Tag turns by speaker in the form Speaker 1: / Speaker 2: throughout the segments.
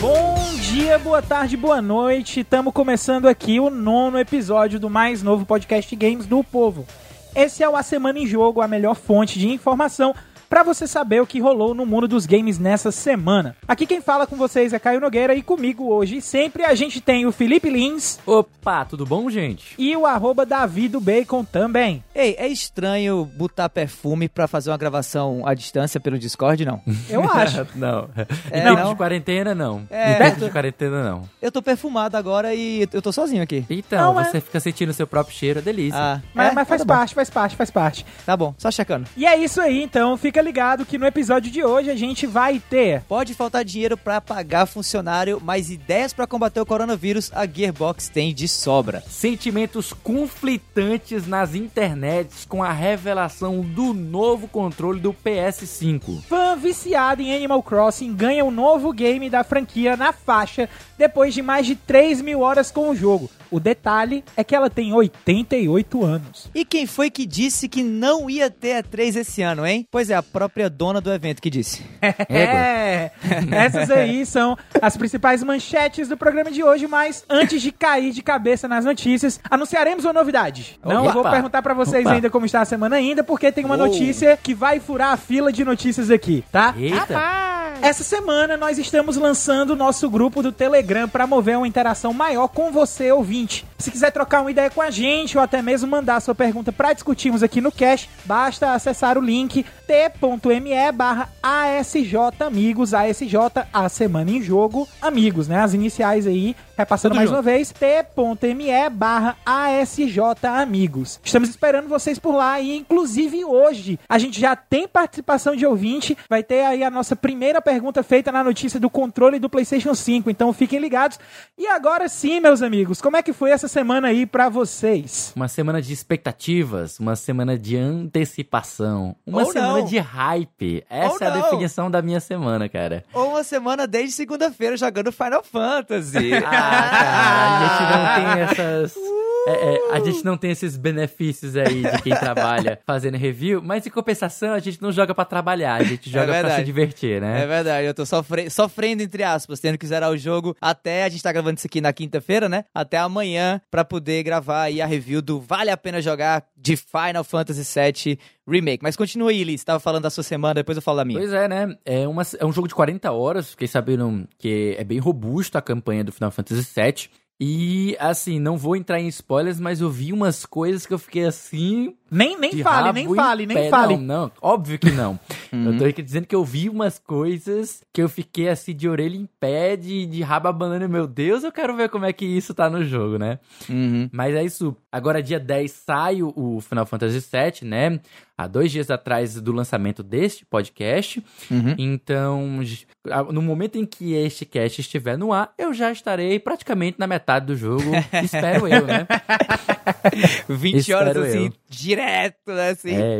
Speaker 1: Bom dia, boa tarde, boa noite. Estamos começando aqui o nono episódio do mais novo podcast Games do Povo. Esse é o A Semana em Jogo, a melhor fonte de informação para você saber o que rolou no mundo dos games nessa semana. Aqui quem fala com vocês é Caio Nogueira e comigo hoje sempre a gente tem o Felipe Lins.
Speaker 2: Opa, tudo bom, gente?
Speaker 1: E o arroba Davi do Bacon também.
Speaker 3: Ei, é estranho botar perfume pra fazer uma gravação à distância pelo Discord, não?
Speaker 1: Eu acho.
Speaker 2: não.
Speaker 3: É,
Speaker 2: em tempo
Speaker 3: não?
Speaker 2: de quarentena, não.
Speaker 3: É.
Speaker 2: em tempo de quarentena, não.
Speaker 3: Eu tô perfumado agora e eu tô sozinho aqui.
Speaker 2: Então,
Speaker 1: Não, é.
Speaker 2: você fica sentindo o seu próprio cheiro, é delícia.
Speaker 3: Ah,
Speaker 1: Mas,
Speaker 3: é?
Speaker 1: mas faz
Speaker 3: Tá bom.
Speaker 1: parte, faz parte, faz parte.
Speaker 3: Tá bom, só checando.
Speaker 1: E é isso aí, então fica ligado que no episódio de hoje a gente vai ter
Speaker 3: Pode faltar dinheiro pra pagar funcionário, mas ideias pra combater o coronavírus a Gearbox tem de sobra.
Speaker 2: Sentimentos conflitantes nas internets com a revelação do novo controle do PS5.
Speaker 1: fã viciado em Animal Crossing ganha um novo game da franquia na faixa depois de mais de 3 mil horas com o jogo. O detalhe é que ela tem 88 anos.
Speaker 3: E quem foi que disse que não ia ter E3 esse ano, hein? Pois é, a própria dona do evento que disse.
Speaker 1: É, essas aí são as principais manchetes do programa de hoje, mas antes de cair de cabeça nas notícias, anunciaremos uma novidade. Não
Speaker 2: Opa!
Speaker 1: vou perguntar pra vocês
Speaker 2: Opa!
Speaker 1: ainda como está a semana ainda, porque tem uma
Speaker 2: Uou!
Speaker 1: notícia que vai furar a fila de notícias aqui, tá?
Speaker 2: Eita!
Speaker 1: Essa semana nós estamos lançando o nosso grupo do Telegram para mover uma interação maior com você, ouvinte. Se quiser trocar uma ideia com a gente ou até mesmo mandar sua pergunta para discutirmos aqui no Cash, basta acessar o link t.me barra ASJ Amigos, ASJ, a semana em jogo, amigos, né? As iniciais aí, repassando
Speaker 2: Tudo
Speaker 1: mais
Speaker 2: junto.
Speaker 1: uma vez, t.me barra ASJ Amigos. Estamos esperando vocês por lá e inclusive hoje a gente já tem participação de ouvinte, vai ter aí a nossa primeira pergunta feita na notícia do controle do PlayStation 5, então fiquem ligados. E agora sim, meus amigos, como é que foi essa semana aí pra vocês?
Speaker 2: Uma semana de expectativas, uma semana de antecipação, uma
Speaker 3: Ou
Speaker 2: semana
Speaker 3: não.
Speaker 2: de hype. Essa
Speaker 3: Ou
Speaker 2: é a
Speaker 3: não.
Speaker 2: definição da minha semana, cara.
Speaker 3: Ou uma semana desde segunda-feira jogando Final Fantasy.
Speaker 2: Ah, cara, a gente não tem essas. é, é, a gente não tem esses benefícios aí de quem trabalha fazendo review, mas em compensação a gente não joga pra trabalhar, a gente joga pra
Speaker 3: verdade.
Speaker 2: se divertir, né?
Speaker 3: É verdade, eu tô sofre... sofrendo, entre aspas, tendo que zerar o jogo até. A gente tá gravando isso aqui na quinta-feira, né? Até amanhã, pra poder gravar aí a review do Vale a Pena Jogar de Final Fantasy VII Remake. Mas continua aí, Liz. Você tava falando da sua semana, depois eu falo da minha.
Speaker 2: Pois é, né? É, uma, é um jogo de 40 horas, fiquei sabendo que é bem robusto a campanha do Final Fantasy VII. E, assim, não vou entrar em spoilers, mas eu vi umas coisas que eu fiquei assim.
Speaker 1: Nem, nem fale, nem
Speaker 2: em
Speaker 1: fale, nem fale.
Speaker 2: Não, não, óbvio que não. eu tô aqui dizendo que eu vi umas coisas que eu fiquei assim de orelha em pé, de, de rabo abanando. Meu Deus, eu quero ver como é que isso tá no jogo, né?
Speaker 3: Uhum.
Speaker 2: Mas é isso. Agora, dia 10, sai o- o Final Fantasy VII, né? Há dois dias atrás do lançamento deste podcast.
Speaker 3: Uhum.
Speaker 2: Então, no momento em que este cast estiver no ar, eu já estarei praticamente na metade do jogo. espero eu, né?
Speaker 3: 20 horas
Speaker 2: Espero
Speaker 3: assim,
Speaker 2: eu.
Speaker 3: direto, né? Assim,
Speaker 2: É,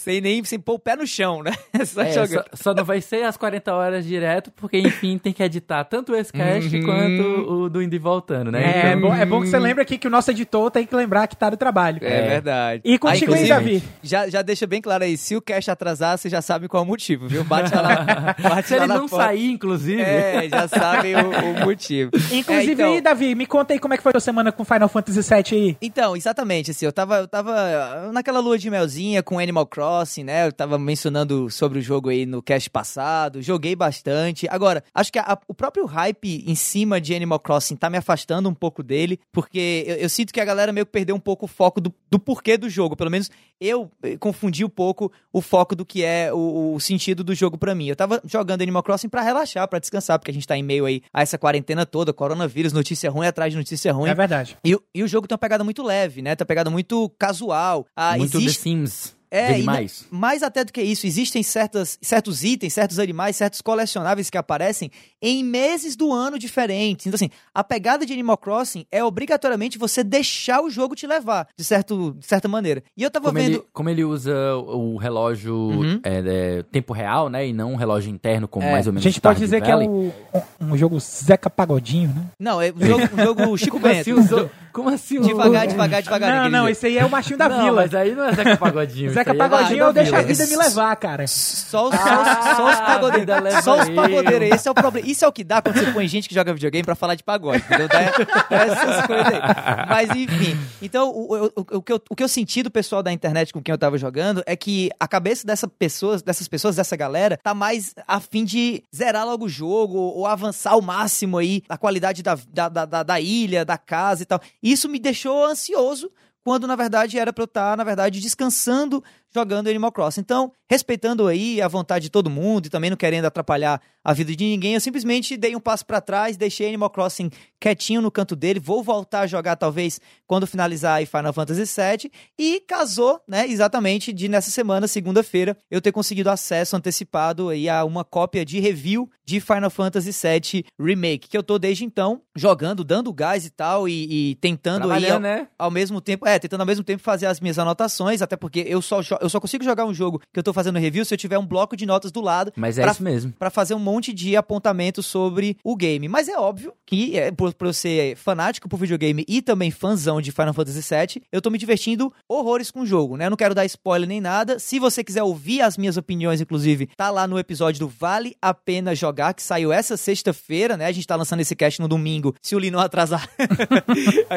Speaker 3: sem nem sem pôr o pé no chão, né? Só
Speaker 2: é, só, só não vai ser as 40 horas direto, porque, enfim, tem que editar tanto esse cast
Speaker 3: Uhum.
Speaker 2: quanto o do Indie voltando, né?
Speaker 1: É,
Speaker 2: Então,
Speaker 1: bom, é bom que você lembre aqui que o nosso editor tem que lembrar que tá no trabalho.
Speaker 3: É, verdade.
Speaker 1: E contigo aí,
Speaker 3: inclusive,
Speaker 1: Davi?
Speaker 3: Já, já deixa bem claro aí, se o cast atrasar, você já sabe qual é o motivo, viu? Bate lá, na- bate
Speaker 2: Se
Speaker 3: lá
Speaker 2: ele
Speaker 3: na
Speaker 2: não
Speaker 3: porta.
Speaker 2: sair, inclusive.
Speaker 3: É, já sabem o, o motivo.
Speaker 1: Inclusive
Speaker 3: É, então-
Speaker 1: aí, Davi, me conta aí como é que foi a tua semana com Final Fantasy VII aí.
Speaker 3: Então, exatamente, assim, eu tava, eu tava naquela lua de melzinha com Animal Crossing, né? Eu tava mencionando sobre o jogo aí no cast passado, joguei bastante. Agora, acho que a- o próprio hype em cima de Animal Crossing tá me afastando um pouco dele, porque eu, eu sinto que a galera meio que perdeu um pouco o foco do, do porquê do jogo. Pelo menos eu eh, confundi um pouco o foco do que é o, o sentido do jogo pra mim. Eu tava jogando Animal Crossing pra relaxar, pra descansar, porque a gente tá em meio aí a essa quarentena toda, coronavírus, notícia ruim atrás de notícia ruim.
Speaker 1: É verdade.
Speaker 3: E, o- e o jogo tem uma pegada muito leve, né? Tem uma pegada muito casual. Ah,
Speaker 2: Muito
Speaker 3: existe...
Speaker 2: The Sims.
Speaker 3: É, e mais até do que isso, existem certas, certos itens, certos animais, certos colecionáveis que aparecem em meses do ano diferentes. Então, assim, a pegada de Animal Crossing é obrigatoriamente você deixar o jogo te levar, de, certo, de certa maneira. E eu tava
Speaker 2: Como
Speaker 3: vendo.
Speaker 2: ele, como ele usa o relógio
Speaker 3: Uhum.
Speaker 2: é, é, tempo real, né? E não um relógio interno, como
Speaker 3: É,
Speaker 2: mais ou
Speaker 1: A
Speaker 2: menos
Speaker 1: gente pode dizer que é
Speaker 2: Valley.
Speaker 1: o- um jogo Zeca Pagodinho, né?
Speaker 3: Não, é um jogo, um jogo Chico
Speaker 2: assim,
Speaker 3: Bento.
Speaker 2: usou? Como assim?
Speaker 3: Devagar, devagar, devagar.
Speaker 1: não, não,
Speaker 3: jogo.
Speaker 1: esse aí é o machinho da
Speaker 2: não,
Speaker 1: vila.
Speaker 2: mas aí não é Zeca Pagodinho.
Speaker 1: Zeca
Speaker 2: é
Speaker 1: Pagodinho eu deixo a vida me levar, cara.
Speaker 3: Só os, só os, só os
Speaker 2: Ah,
Speaker 3: pagodeiros. Só os
Speaker 2: eu.
Speaker 3: pagodeiros. Esse é o problema. Isso é o que dá quando você põe gente que joga videogame pra falar de pagode. Entendeu? Dá, dá essas coisas aí. Mas enfim. Então, o, o, o, o que eu, o que eu senti do pessoal da internet com quem eu tava jogando é que a cabeça dessa pessoas, dessas pessoas, dessa galera, tá mais a fim de zerar logo o jogo ou avançar ao máximo aí a qualidade da, da, da, da- da ilha, da casa e tal. Isso me deixou ansioso quando na verdade era pra eu estar, na verdade, descansando jogando Animal Crossing. Então, respeitando aí a vontade de todo mundo e também não querendo atrapalhar a vida de ninguém, eu simplesmente dei um passo pra trás, deixei Animal Crossing quietinho no canto dele, vou voltar a jogar talvez quando finalizar aí Final Fantasy VII e casou, né, exatamente de nessa semana, segunda-feira, eu ter conseguido acesso antecipado aí a uma cópia de review de Final Fantasy VII Remake, que eu tô desde então jogando, dando gás e tal e, e tentando aí
Speaker 2: Trabalhando, né?
Speaker 3: ao mesmo tempo, é, tentando ao mesmo tempo fazer as minhas anotações, até porque eu só, eu só consigo jogar um jogo que eu tô fazendo review se eu tiver um bloco de notas do lado
Speaker 2: Mas é
Speaker 3: Pra-
Speaker 2: isso mesmo.
Speaker 3: pra fazer um monte de apontamentos sobre o game. Mas é óbvio que, é, por, por eu ser fanático por videogame e também fãzão de Final Fantasy VII, eu tô me divertindo horrores com o jogo, né? Eu não quero dar spoiler nem nada. Se você quiser ouvir as minhas opiniões, inclusive, tá lá no episódio do Vale a Pena Jogar, que saiu essa sexta-feira, né? A gente tá lançando esse cast no domingo, se o Lee não atrasar.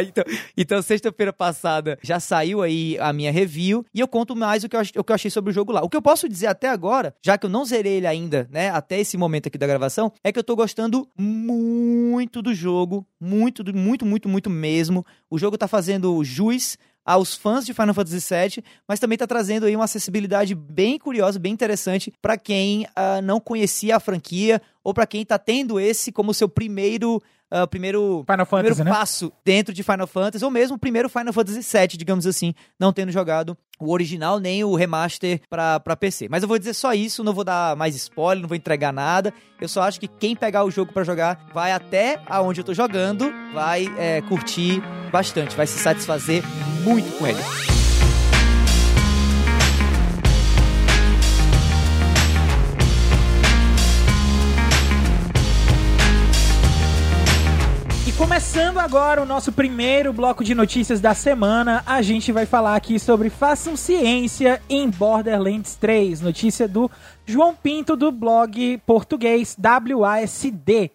Speaker 3: Então, então sexta-feira passada já saiu aí a minha review e eu conto mais o que eu, ach- o que eu achei sobre o jogo lá. O que eu posso dizer até agora, já que eu não zerei ele ainda, né, até esse momento aqui da gravação, é que eu tô gostando muito do jogo, muito, muito, muito, muito mesmo. O jogo tá fazendo jus aos fãs de Final Fantasy VII, mas também tá trazendo aí uma acessibilidade bem curiosa, bem interessante pra quem ah, não conhecia a franquia ou pra quem tá tendo esse como seu primeiro ah, primeiro
Speaker 1: Final Fantasy,
Speaker 3: primeiro
Speaker 1: né?
Speaker 3: passo dentro de Final Fantasy, ou mesmo o primeiro Final Fantasy VII, digamos assim, não tendo jogado o original nem o remaster pra, pra PC. Mas eu vou dizer só isso, não vou dar mais spoiler, não vou entregar nada. Eu só acho que quem pegar o jogo pra jogar vai até aonde eu tô jogando, vai é, curtir bastante, vai se satisfazer muito com ele.
Speaker 1: Começando agora o nosso primeiro bloco de notícias da semana, a gente vai falar aqui sobre Façam Ciência em Borderlands 3. Notícia do João Pinto do blog português WASD.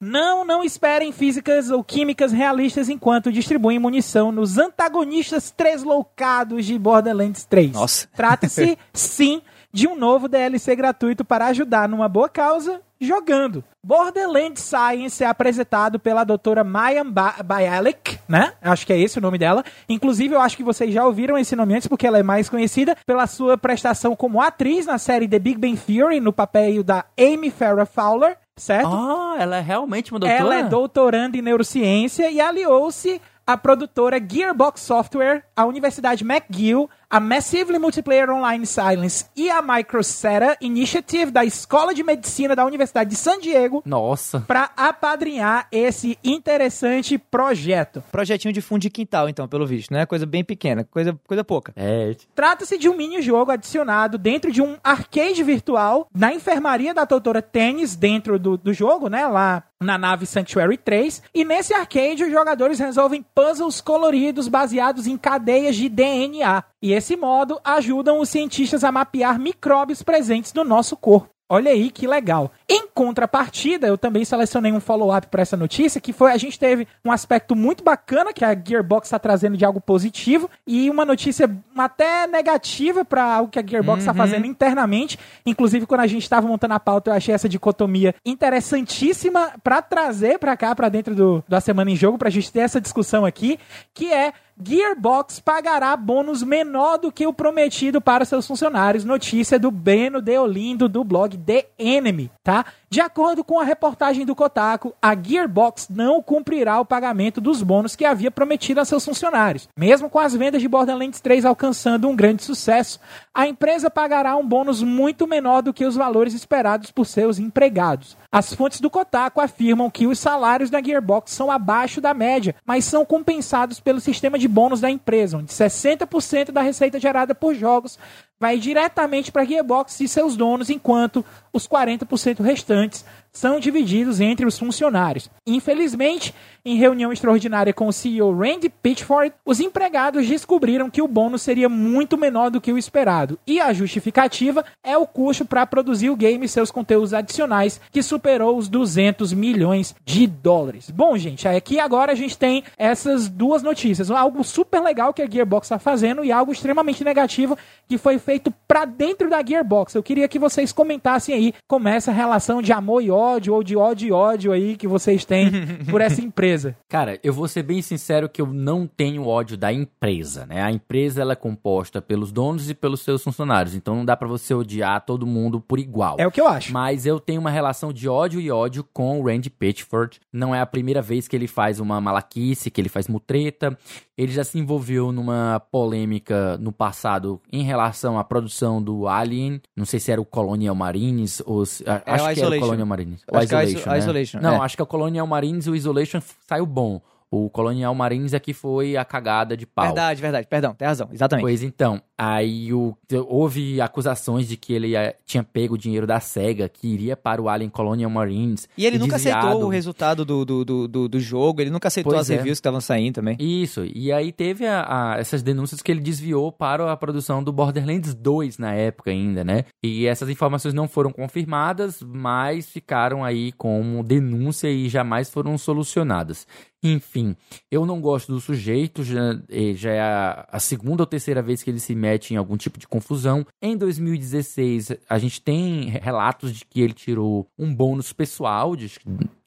Speaker 1: Não, não esperem físicas ou químicas realistas enquanto distribuem munição nos antagonistas tresloucados de Borderlands 3.
Speaker 3: Nossa.
Speaker 1: Trata-se, sim, de um novo DLC gratuito para ajudar numa boa causa jogando. Borderlands Science é apresentado pela doutora Mayan ba Bialik, né? Acho que é esse o nome dela. Inclusive, eu acho que vocês já ouviram esse nome antes, porque ela é mais conhecida pela sua prestação como atriz na série The Big Bang Theory, no papel da Amy Farrah Fowler, certo?
Speaker 2: Ah, ela é realmente uma doutora?
Speaker 1: Ela é doutoranda em neurociência e aliou-se à produtora Gearbox Software, à Universidade McGill, a Massively Multiplayer Online Silence e a Microcera Initiative da Escola de Medicina da Universidade de San Diego
Speaker 2: Nossa.
Speaker 1: para apadrinhar esse interessante projeto.
Speaker 3: Projetinho de fundo de quintal, então, pelo visto, né? Coisa bem pequena, coisa, coisa pouca.
Speaker 2: É.
Speaker 1: Trata-se de um mini-jogo adicionado dentro de um arcade virtual na enfermaria da doutora Tênis dentro do, do jogo, né? Lá na nave Sanctuary 3. E nesse arcade, os jogadores resolvem puzzles coloridos baseados em cadeias de DNA. E esse modo ajudam os cientistas a mapear micróbios presentes no nosso corpo. Olha aí que legal. Em contrapartida, eu também selecionei um follow-up para essa notícia, que foi a gente teve um aspecto muito bacana que a Gearbox está trazendo de algo positivo e uma notícia até negativa para algo que a Gearbox está fazendo internamente. Inclusive, quando a gente estava montando a pauta, eu achei essa dicotomia interessantíssima para trazer para cá, para dentro do, da semana em jogo, para a gente ter essa discussão aqui, que é Gearbox pagará bônus menor do que o prometido para seus funcionários. Notícia do Breno Deolindo do blog The Enemy, tá? De acordo com a reportagem do Kotaku, a Gearbox não cumprirá o pagamento dos bônus que havia prometido a seus funcionários. Mesmo com as vendas de Borderlands 3 alcançando um grande sucesso, a empresa pagará um bônus muito menor do que os valores esperados por seus empregados. As fontes do Kotaku afirmam que os salários da Gearbox são abaixo da média, mas são compensados pelo sistema de bônus da empresa, onde 60% da receita gerada por jogos vai diretamente para a Gearbox e seus donos, enquanto os 40% restantes são divididos entre os funcionários. Infelizmente, em reunião extraordinária com o CEO Randy Pitchford, os empregados descobriram que o bônus seria muito menor do que o esperado, e a justificativa é o custo para produzir o game e seus conteúdos adicionais, que superou os 200 milhões de dólares. Bom, gente, aqui agora a gente tem essas duas notícias, algo super legal que a Gearbox está fazendo e algo extremamente negativo que foi feito para dentro da Gearbox. Eu queria que vocês comentassem aí como é essa relação de amor e ódio ou de ódio e ódio aí que vocês têm por essa empresa.
Speaker 2: Cara, eu vou ser bem sincero que eu não tenho ódio da empresa, né? A empresa ela é composta pelos donos e pelos seus funcionários, então não dá para você odiar todo mundo por igual.
Speaker 1: É o que eu acho.
Speaker 2: Mas eu tenho uma relação de ódio e ódio com o Randy Pitchford. Não é a primeira vez que ele faz uma malaquice, que ele faz mutreta. Ele já se envolveu numa polêmica no passado em relação à produção do Alien. Não sei se era o Colonial Marines ou se,
Speaker 3: É
Speaker 2: acho
Speaker 3: o
Speaker 2: que era o
Speaker 3: Isolation.
Speaker 2: Colonial Marines. O
Speaker 3: Acho que é o
Speaker 2: Isolation,
Speaker 3: Iso-
Speaker 2: né?
Speaker 3: Isolation,
Speaker 2: Não,
Speaker 3: é.
Speaker 2: acho que é o Colonial Marines e o Isolation saiu bom. O Colonial Marines é que foi a cagada de pau.
Speaker 3: Verdade, verdade. Perdão, tem razão. Exatamente.
Speaker 2: Pois então, aí o, houve acusações de que ele eh, tinha pego o dinheiro da SEGA, que iria para o Alien Colonial Marines.
Speaker 3: E ele nunca
Speaker 2: desviado.
Speaker 3: aceitou o resultado do, do, do, do, do jogo, ele nunca aceitou
Speaker 2: Pois
Speaker 3: as
Speaker 2: é.
Speaker 3: reviews que estavam saindo também.
Speaker 2: Isso, e aí teve a- a- essas denúncias que ele desviou para a produção do Borderlands 2 na época ainda, né? E essas informações não foram confirmadas, mas ficaram aí como denúncia e jamais foram solucionadas. Enfim, eu não gosto do sujeito, já, eh, já é a, a segunda ou terceira vez que ele se mete em algum tipo de confusão. Em 2016, a gente tem relatos de que ele tirou um bônus pessoal de,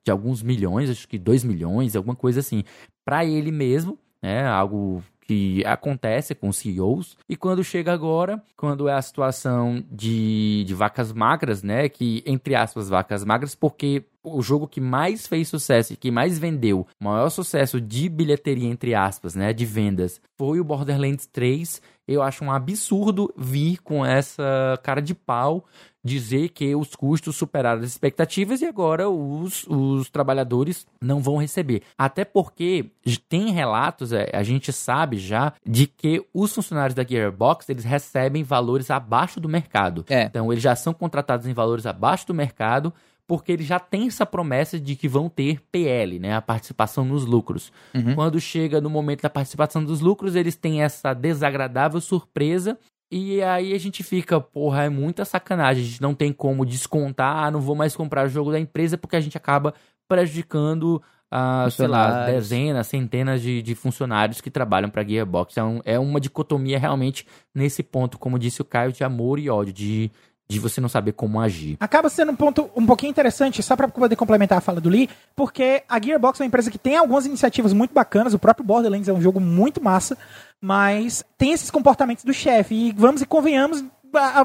Speaker 2: de alguns milhões, acho que 2 milhões, alguma coisa assim, para ele mesmo, né? Algo que acontece com CEOs. E quando chega agora, quando é a situação de, de vacas magras, né? Que, entre aspas, vacas magras, porque o jogo que mais fez sucesso e que mais vendeu, maior sucesso de bilheteria, entre aspas, né? De vendas, foi o Borderlands 3. Eu acho um absurdo vir com essa cara de pau dizer que os custos superaram as expectativas e agora os, os trabalhadores não vão receber. Até porque tem relatos, é, a gente sabe já, de que os funcionários da Gearbox eles recebem valores abaixo do mercado.
Speaker 3: É.
Speaker 2: Então eles já são contratados em valores abaixo do mercado porque eles já têm essa promessa de que vão ter PL, né, a participação nos lucros.
Speaker 3: Uhum.
Speaker 2: Quando chega no momento da participação dos lucros, eles têm essa desagradável surpresa e aí a gente fica, porra, é muita sacanagem. A gente não tem como descontar, ah, não vou mais comprar o jogo da empresa porque a gente acaba prejudicando, ah, sei lá, dezenas, centenas de, de funcionários que trabalham para Gearbox. É, um- é uma dicotomia realmente nesse ponto, como disse o Caio, de amor e ódio, de, de você não saber como agir.
Speaker 1: Acaba sendo um ponto um pouquinho interessante, só para poder complementar a fala do Lee, porque a Gearbox é uma empresa que tem algumas iniciativas muito bacanas, o próprio Borderlands é um jogo muito massa, mas tem esses comportamentos do chefe, e vamos e convenhamos,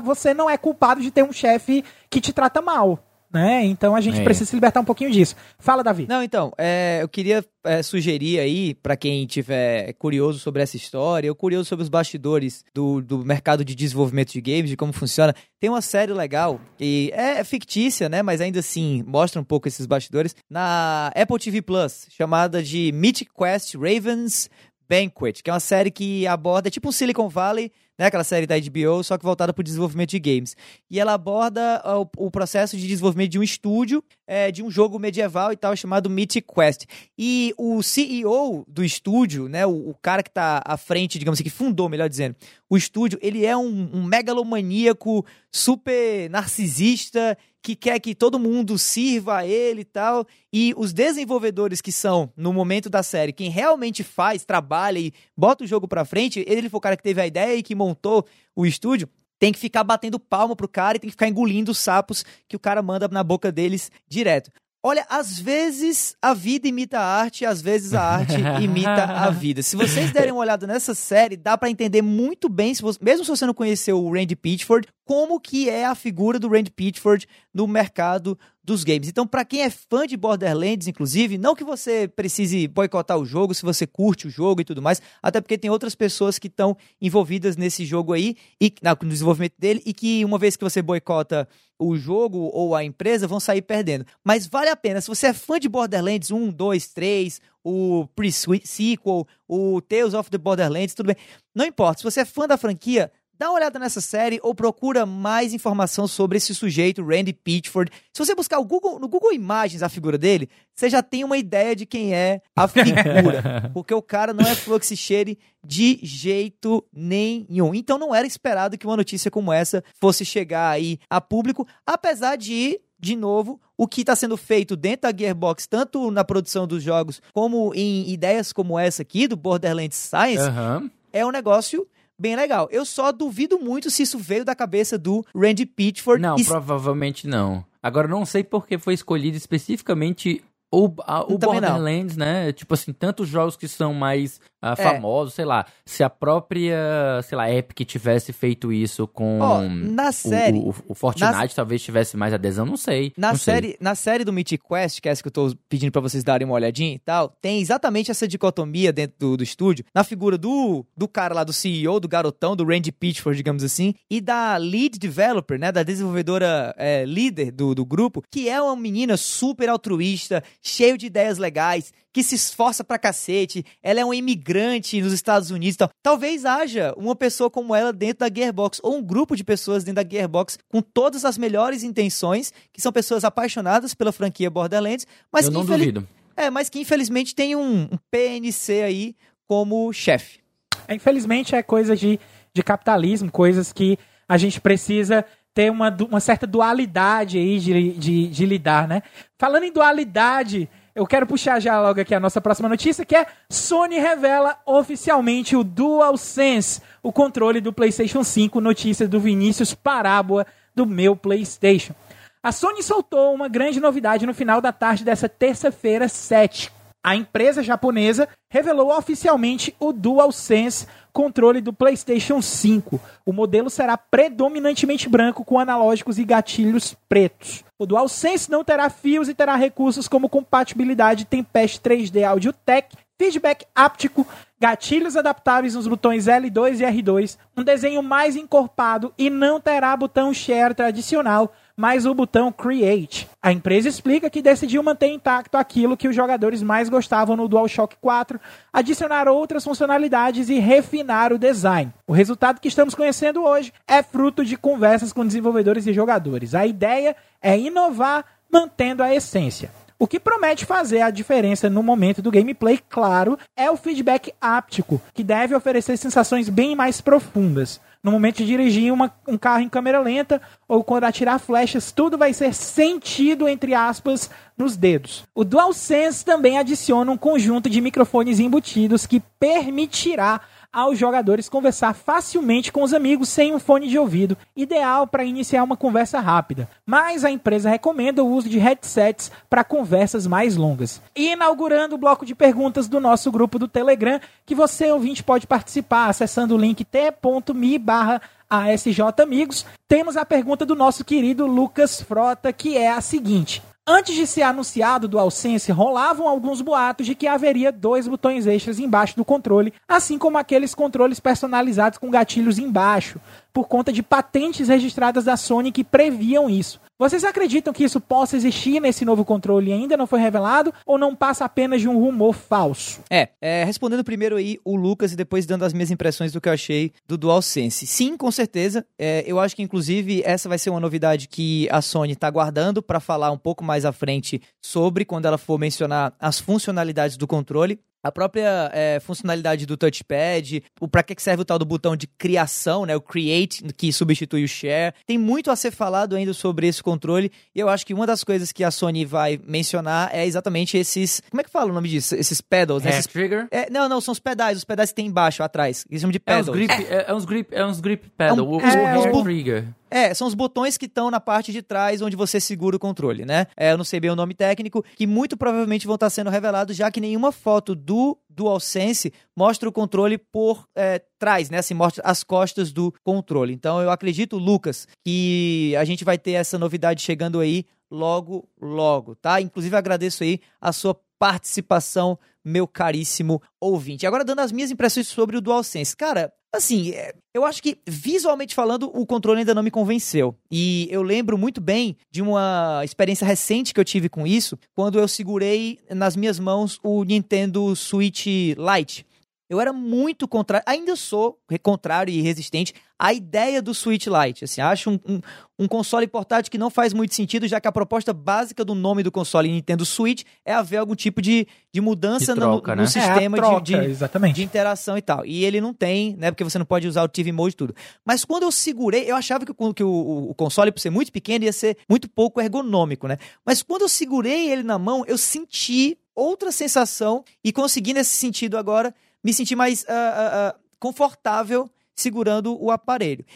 Speaker 1: você não é culpado de ter um chefe que te trata mal, né? Então a gente
Speaker 2: É.
Speaker 1: precisa se libertar um pouquinho disso. Fala, Davi.
Speaker 3: Não, então, é, eu queria é, sugerir aí, pra quem tiver curioso sobre essa história, ou curioso sobre os bastidores do, do mercado de desenvolvimento de games, de como funciona, tem uma série legal, e é fictícia, né, mas ainda assim mostra um pouco esses bastidores, na Apple TV Plus, chamada de Mythic Quest Ravens Banquet, que é uma série que aborda, é tipo um Silicon Valley, né, aquela série da HBO, só que voltada para o desenvolvimento de games. E ela aborda ah, o, o processo de desenvolvimento de um estúdio, é, de um jogo medieval e tal, chamado Mythic Quest. E o CEO do estúdio, né, o, o cara que tá à frente, digamos assim, que fundou, melhor dizendo, o estúdio, ele é um, um megalomaníaco super narcisista que quer que todo mundo sirva a ele e tal. E os desenvolvedores que são, no momento da série, quem realmente faz, trabalha e bota o jogo pra frente, ele foi o cara que teve a ideia e que montou o estúdio, tem que ficar batendo palma pro cara e tem que ficar engolindo os sapos que o cara manda na boca deles direto. Olha, às vezes a vida imita a arte, às vezes a arte imita a vida. Se vocês derem uma olhada nessa série, dá pra entender muito bem, se você- mesmo se você não conheceu o Randy Pitchford, como que é a figura do Randy Pitchford no mercado dos games. Então, para quem é fã de Borderlands, inclusive, não que você precise boicotar o jogo se você curte o jogo e tudo mais, até porque tem outras pessoas que estão envolvidas nesse jogo aí e no desenvolvimento dele e que uma vez que você boicota o jogo ou a empresa vão sair perdendo. Mas vale a pena. Se você é fã de Borderlands 1, 2, 3, o pre-sequel, o Tales of the Borderlands, tudo bem. Não importa. Se você é fã da franquia, Dá uma olhada nessa série ou procura mais informação sobre esse sujeito, Randy Pitchford. Se você buscar Google, no Google Imagens a figura dele, você já tem uma ideia de quem é a figura. porque o cara não é fluxicheire de jeito nenhum. Então não era esperado que uma notícia como essa fosse chegar aí a público, apesar de de novo, o que está sendo feito dentro da Gearbox, tanto na produção dos jogos, como em ideias como essa aqui, do Borderlands Science, uhum. é um negócio bem legal. Eu só duvido muito se isso veio da cabeça do Randy Pitchford.
Speaker 2: Não, provavelmente não. Agora, não sei porque foi escolhido especificamente o, a, o Borderlands, não. né? Tipo assim, tantos jogos que são mais uh, famosos, sei lá. Se a própria, sei lá, Epic tivesse feito isso com
Speaker 3: oh, na série,
Speaker 2: o, o, o Fortnite, na, talvez tivesse mais adesão, não sei.
Speaker 3: Na
Speaker 2: não
Speaker 3: série,
Speaker 2: sei.
Speaker 3: na série do Mythic Quest, que é essa que eu tô pedindo para vocês darem uma olhadinha e tal, tem exatamente essa dicotomia dentro do, do estúdio, na figura do, do cara lá do CEO, do garotão, do Randy Pitchford, digamos assim, e da lead developer, né, da desenvolvedora é, líder do, do grupo, que é uma menina super altruísta, cheio de ideias legais, que se esforça pra cacete, ela é um imigrante nos Estados Unidos e tal. Talvez haja uma pessoa como ela dentro da Gearbox, ou um grupo de pessoas dentro da Gearbox com todas as melhores intenções, que são pessoas apaixonadas pela franquia Borderlands, mas
Speaker 2: Eu
Speaker 3: que
Speaker 2: não infeliz... duvido.
Speaker 3: É, mas que infelizmente tem um, um PNC aí como chefe.
Speaker 1: É, infelizmente é coisa de, de capitalismo, coisas que a gente precisa ter uma, uma certa dualidade aí de, de, de lidar, né? Falando em dualidade, eu quero puxar já logo aqui a nossa próxima notícia, que é Sony revela oficialmente o DualSense, o controle do PlayStation 5, notícia do Vinícius Parábola do meu PlayStation. A Sony soltou uma grande novidade no final da tarde dessa terça-feira 7. A empresa japonesa revelou oficialmente o DualSense, controle do PlayStation 5. O modelo será predominantemente branco com analógicos e gatilhos pretos. O DualSense não terá fios e terá recursos como compatibilidade Tempest 3D Audio Tech, feedback áptico, gatilhos adaptáveis nos botões L2 e R2, um desenho mais encorpado e não terá botão share tradicional, mas o botão Create. A empresa explica que decidiu manter intacto aquilo que os jogadores mais gostavam no DualShock 4, adicionar outras funcionalidades e refinar o design. O resultado que estamos conhecendo hoje é fruto de conversas com desenvolvedores e jogadores. A ideia é inovar mantendo a essência. O que promete fazer a diferença no momento do gameplay, claro, é o feedback áptico, que deve oferecer sensações bem mais profundas no momento de dirigir uma, um carro em câmera lenta ou quando atirar flechas, tudo vai ser sentido, entre aspas, nos dedos. O DualSense também adiciona um conjunto de microfones embutidos que permitirá aos jogadores conversar facilmente com os amigos sem um fone de ouvido, ideal para iniciar uma conversa rápida. Mas a empresa recomenda o uso de headsets para conversas mais longas. E inaugurando o bloco de perguntas do nosso grupo do Telegram, que você ouvinte pode participar acessando o link t.me barra ASJ Amigos, temos a pergunta do nosso querido Lucas Frota, que é a seguinte: Antes de ser anunciado o DualSense, rolavam alguns boatos de que haveria dois botões extras embaixo do controle, assim como aqueles controles personalizados com gatilhos embaixo, por conta de patentes registradas da Sony que previam isso. Vocês acreditam que isso possa existir nesse novo controle e ainda não foi revelado ou não passa apenas de um rumor falso?
Speaker 3: É, é, respondendo primeiro aí o Lucas e depois dando as minhas impressões do que eu achei do DualSense. Sim, com certeza. É, eu acho que inclusive essa vai ser uma novidade que a Sony está guardando para falar um pouco mais à frente sobre quando ela for mencionar as funcionalidades do controle. A própria é, funcionalidade do touchpad, o para que serve o tal do botão de criação, né, o create, que substitui o share. Tem muito a ser falado ainda sobre esse controle, e eu acho que uma das coisas que a Sony vai mencionar é exatamente esses, como é que fala o nome disso? Esses pedals,
Speaker 2: né?
Speaker 3: Esses,
Speaker 2: trigger?
Speaker 3: É, não, não, são os pedais, os pedais que tem embaixo, atrás. Eles chamam de pedals.
Speaker 2: É uns grip, é, é uns grip, é uns grip pedal, é um, o, é, o, trigger.
Speaker 3: É, são os botões que estão na parte de trás onde você segura o controle, né? É, eu não sei bem o nome técnico, que muito provavelmente vão estar sendo revelados, já que nenhuma foto do DualSense mostra o controle por é, trás, né? Assim, mostra as costas do controle. Então eu acredito, Lucas, que a gente vai ter essa novidade chegando aí logo, logo, tá? Inclusive agradeço aí a sua participação, meu caríssimo ouvinte. Agora dando as minhas impressões sobre o DualSense. Cara, assim, é, eu acho que visualmente falando, o controle ainda não me convenceu. E eu lembro muito bem de uma experiência recente que eu tive com isso, quando eu segurei nas minhas mãos o Nintendo Switch Lite. Eu era muito contrário, ainda sou contrário e resistente à ideia do Switch Lite. Assim, acho um, um, um, console portátil que não faz muito sentido, já que a proposta básica do nome do console Nintendo Switch é haver algum tipo de, de mudança de troca, no, no né? sistema é troca, de, de, de, interação e tal. E ele não tem, né? Porque você não pode usar o TV Mode e tudo. Mas quando eu segurei, eu achava que, que o, o console, por ser muito pequeno, ia ser muito pouco ergonômico, né? Mas quando eu segurei ele na mão, eu senti outra sensação e consegui nesse sentido agora me senti mais uh, uh, confortável segurando o aparelho.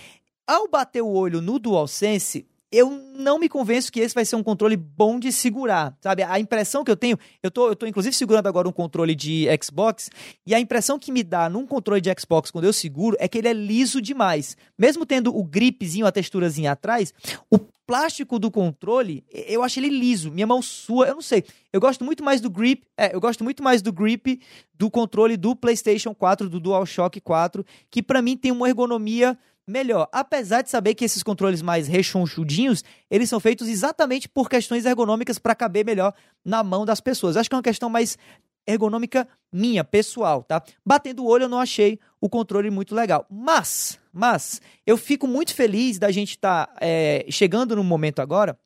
Speaker 3: Ao bater o olho no DualSense, eu não me convenço que esse vai ser um controle bom de segurar, sabe? A impressão que eu tenho, eu tô, eu tô inclusive segurando agora um controle de Xbox, e a impressão que me dá num controle de Xbox quando eu seguro é que ele é liso demais. Mesmo tendo o gripzinho, a texturazinha atrás, o plástico do controle, eu acho ele liso. Minha mão sua, eu não sei. Eu gosto muito mais do grip, é, eu gosto muito mais do grip do controle do PlayStation 4, do DualShock 4, que para mim tem uma ergonomia melhor. Apesar de saber que esses controles mais rechonchudinhos, eles são feitos exatamente por questões ergonômicas para caber melhor na mão das pessoas. Acho que é uma questão mais ergonômica minha, pessoal, tá? Batendo o olho, eu não achei o controle muito legal. Mas, mas, eu fico muito feliz da gente estar tá, é, chegando num momento agora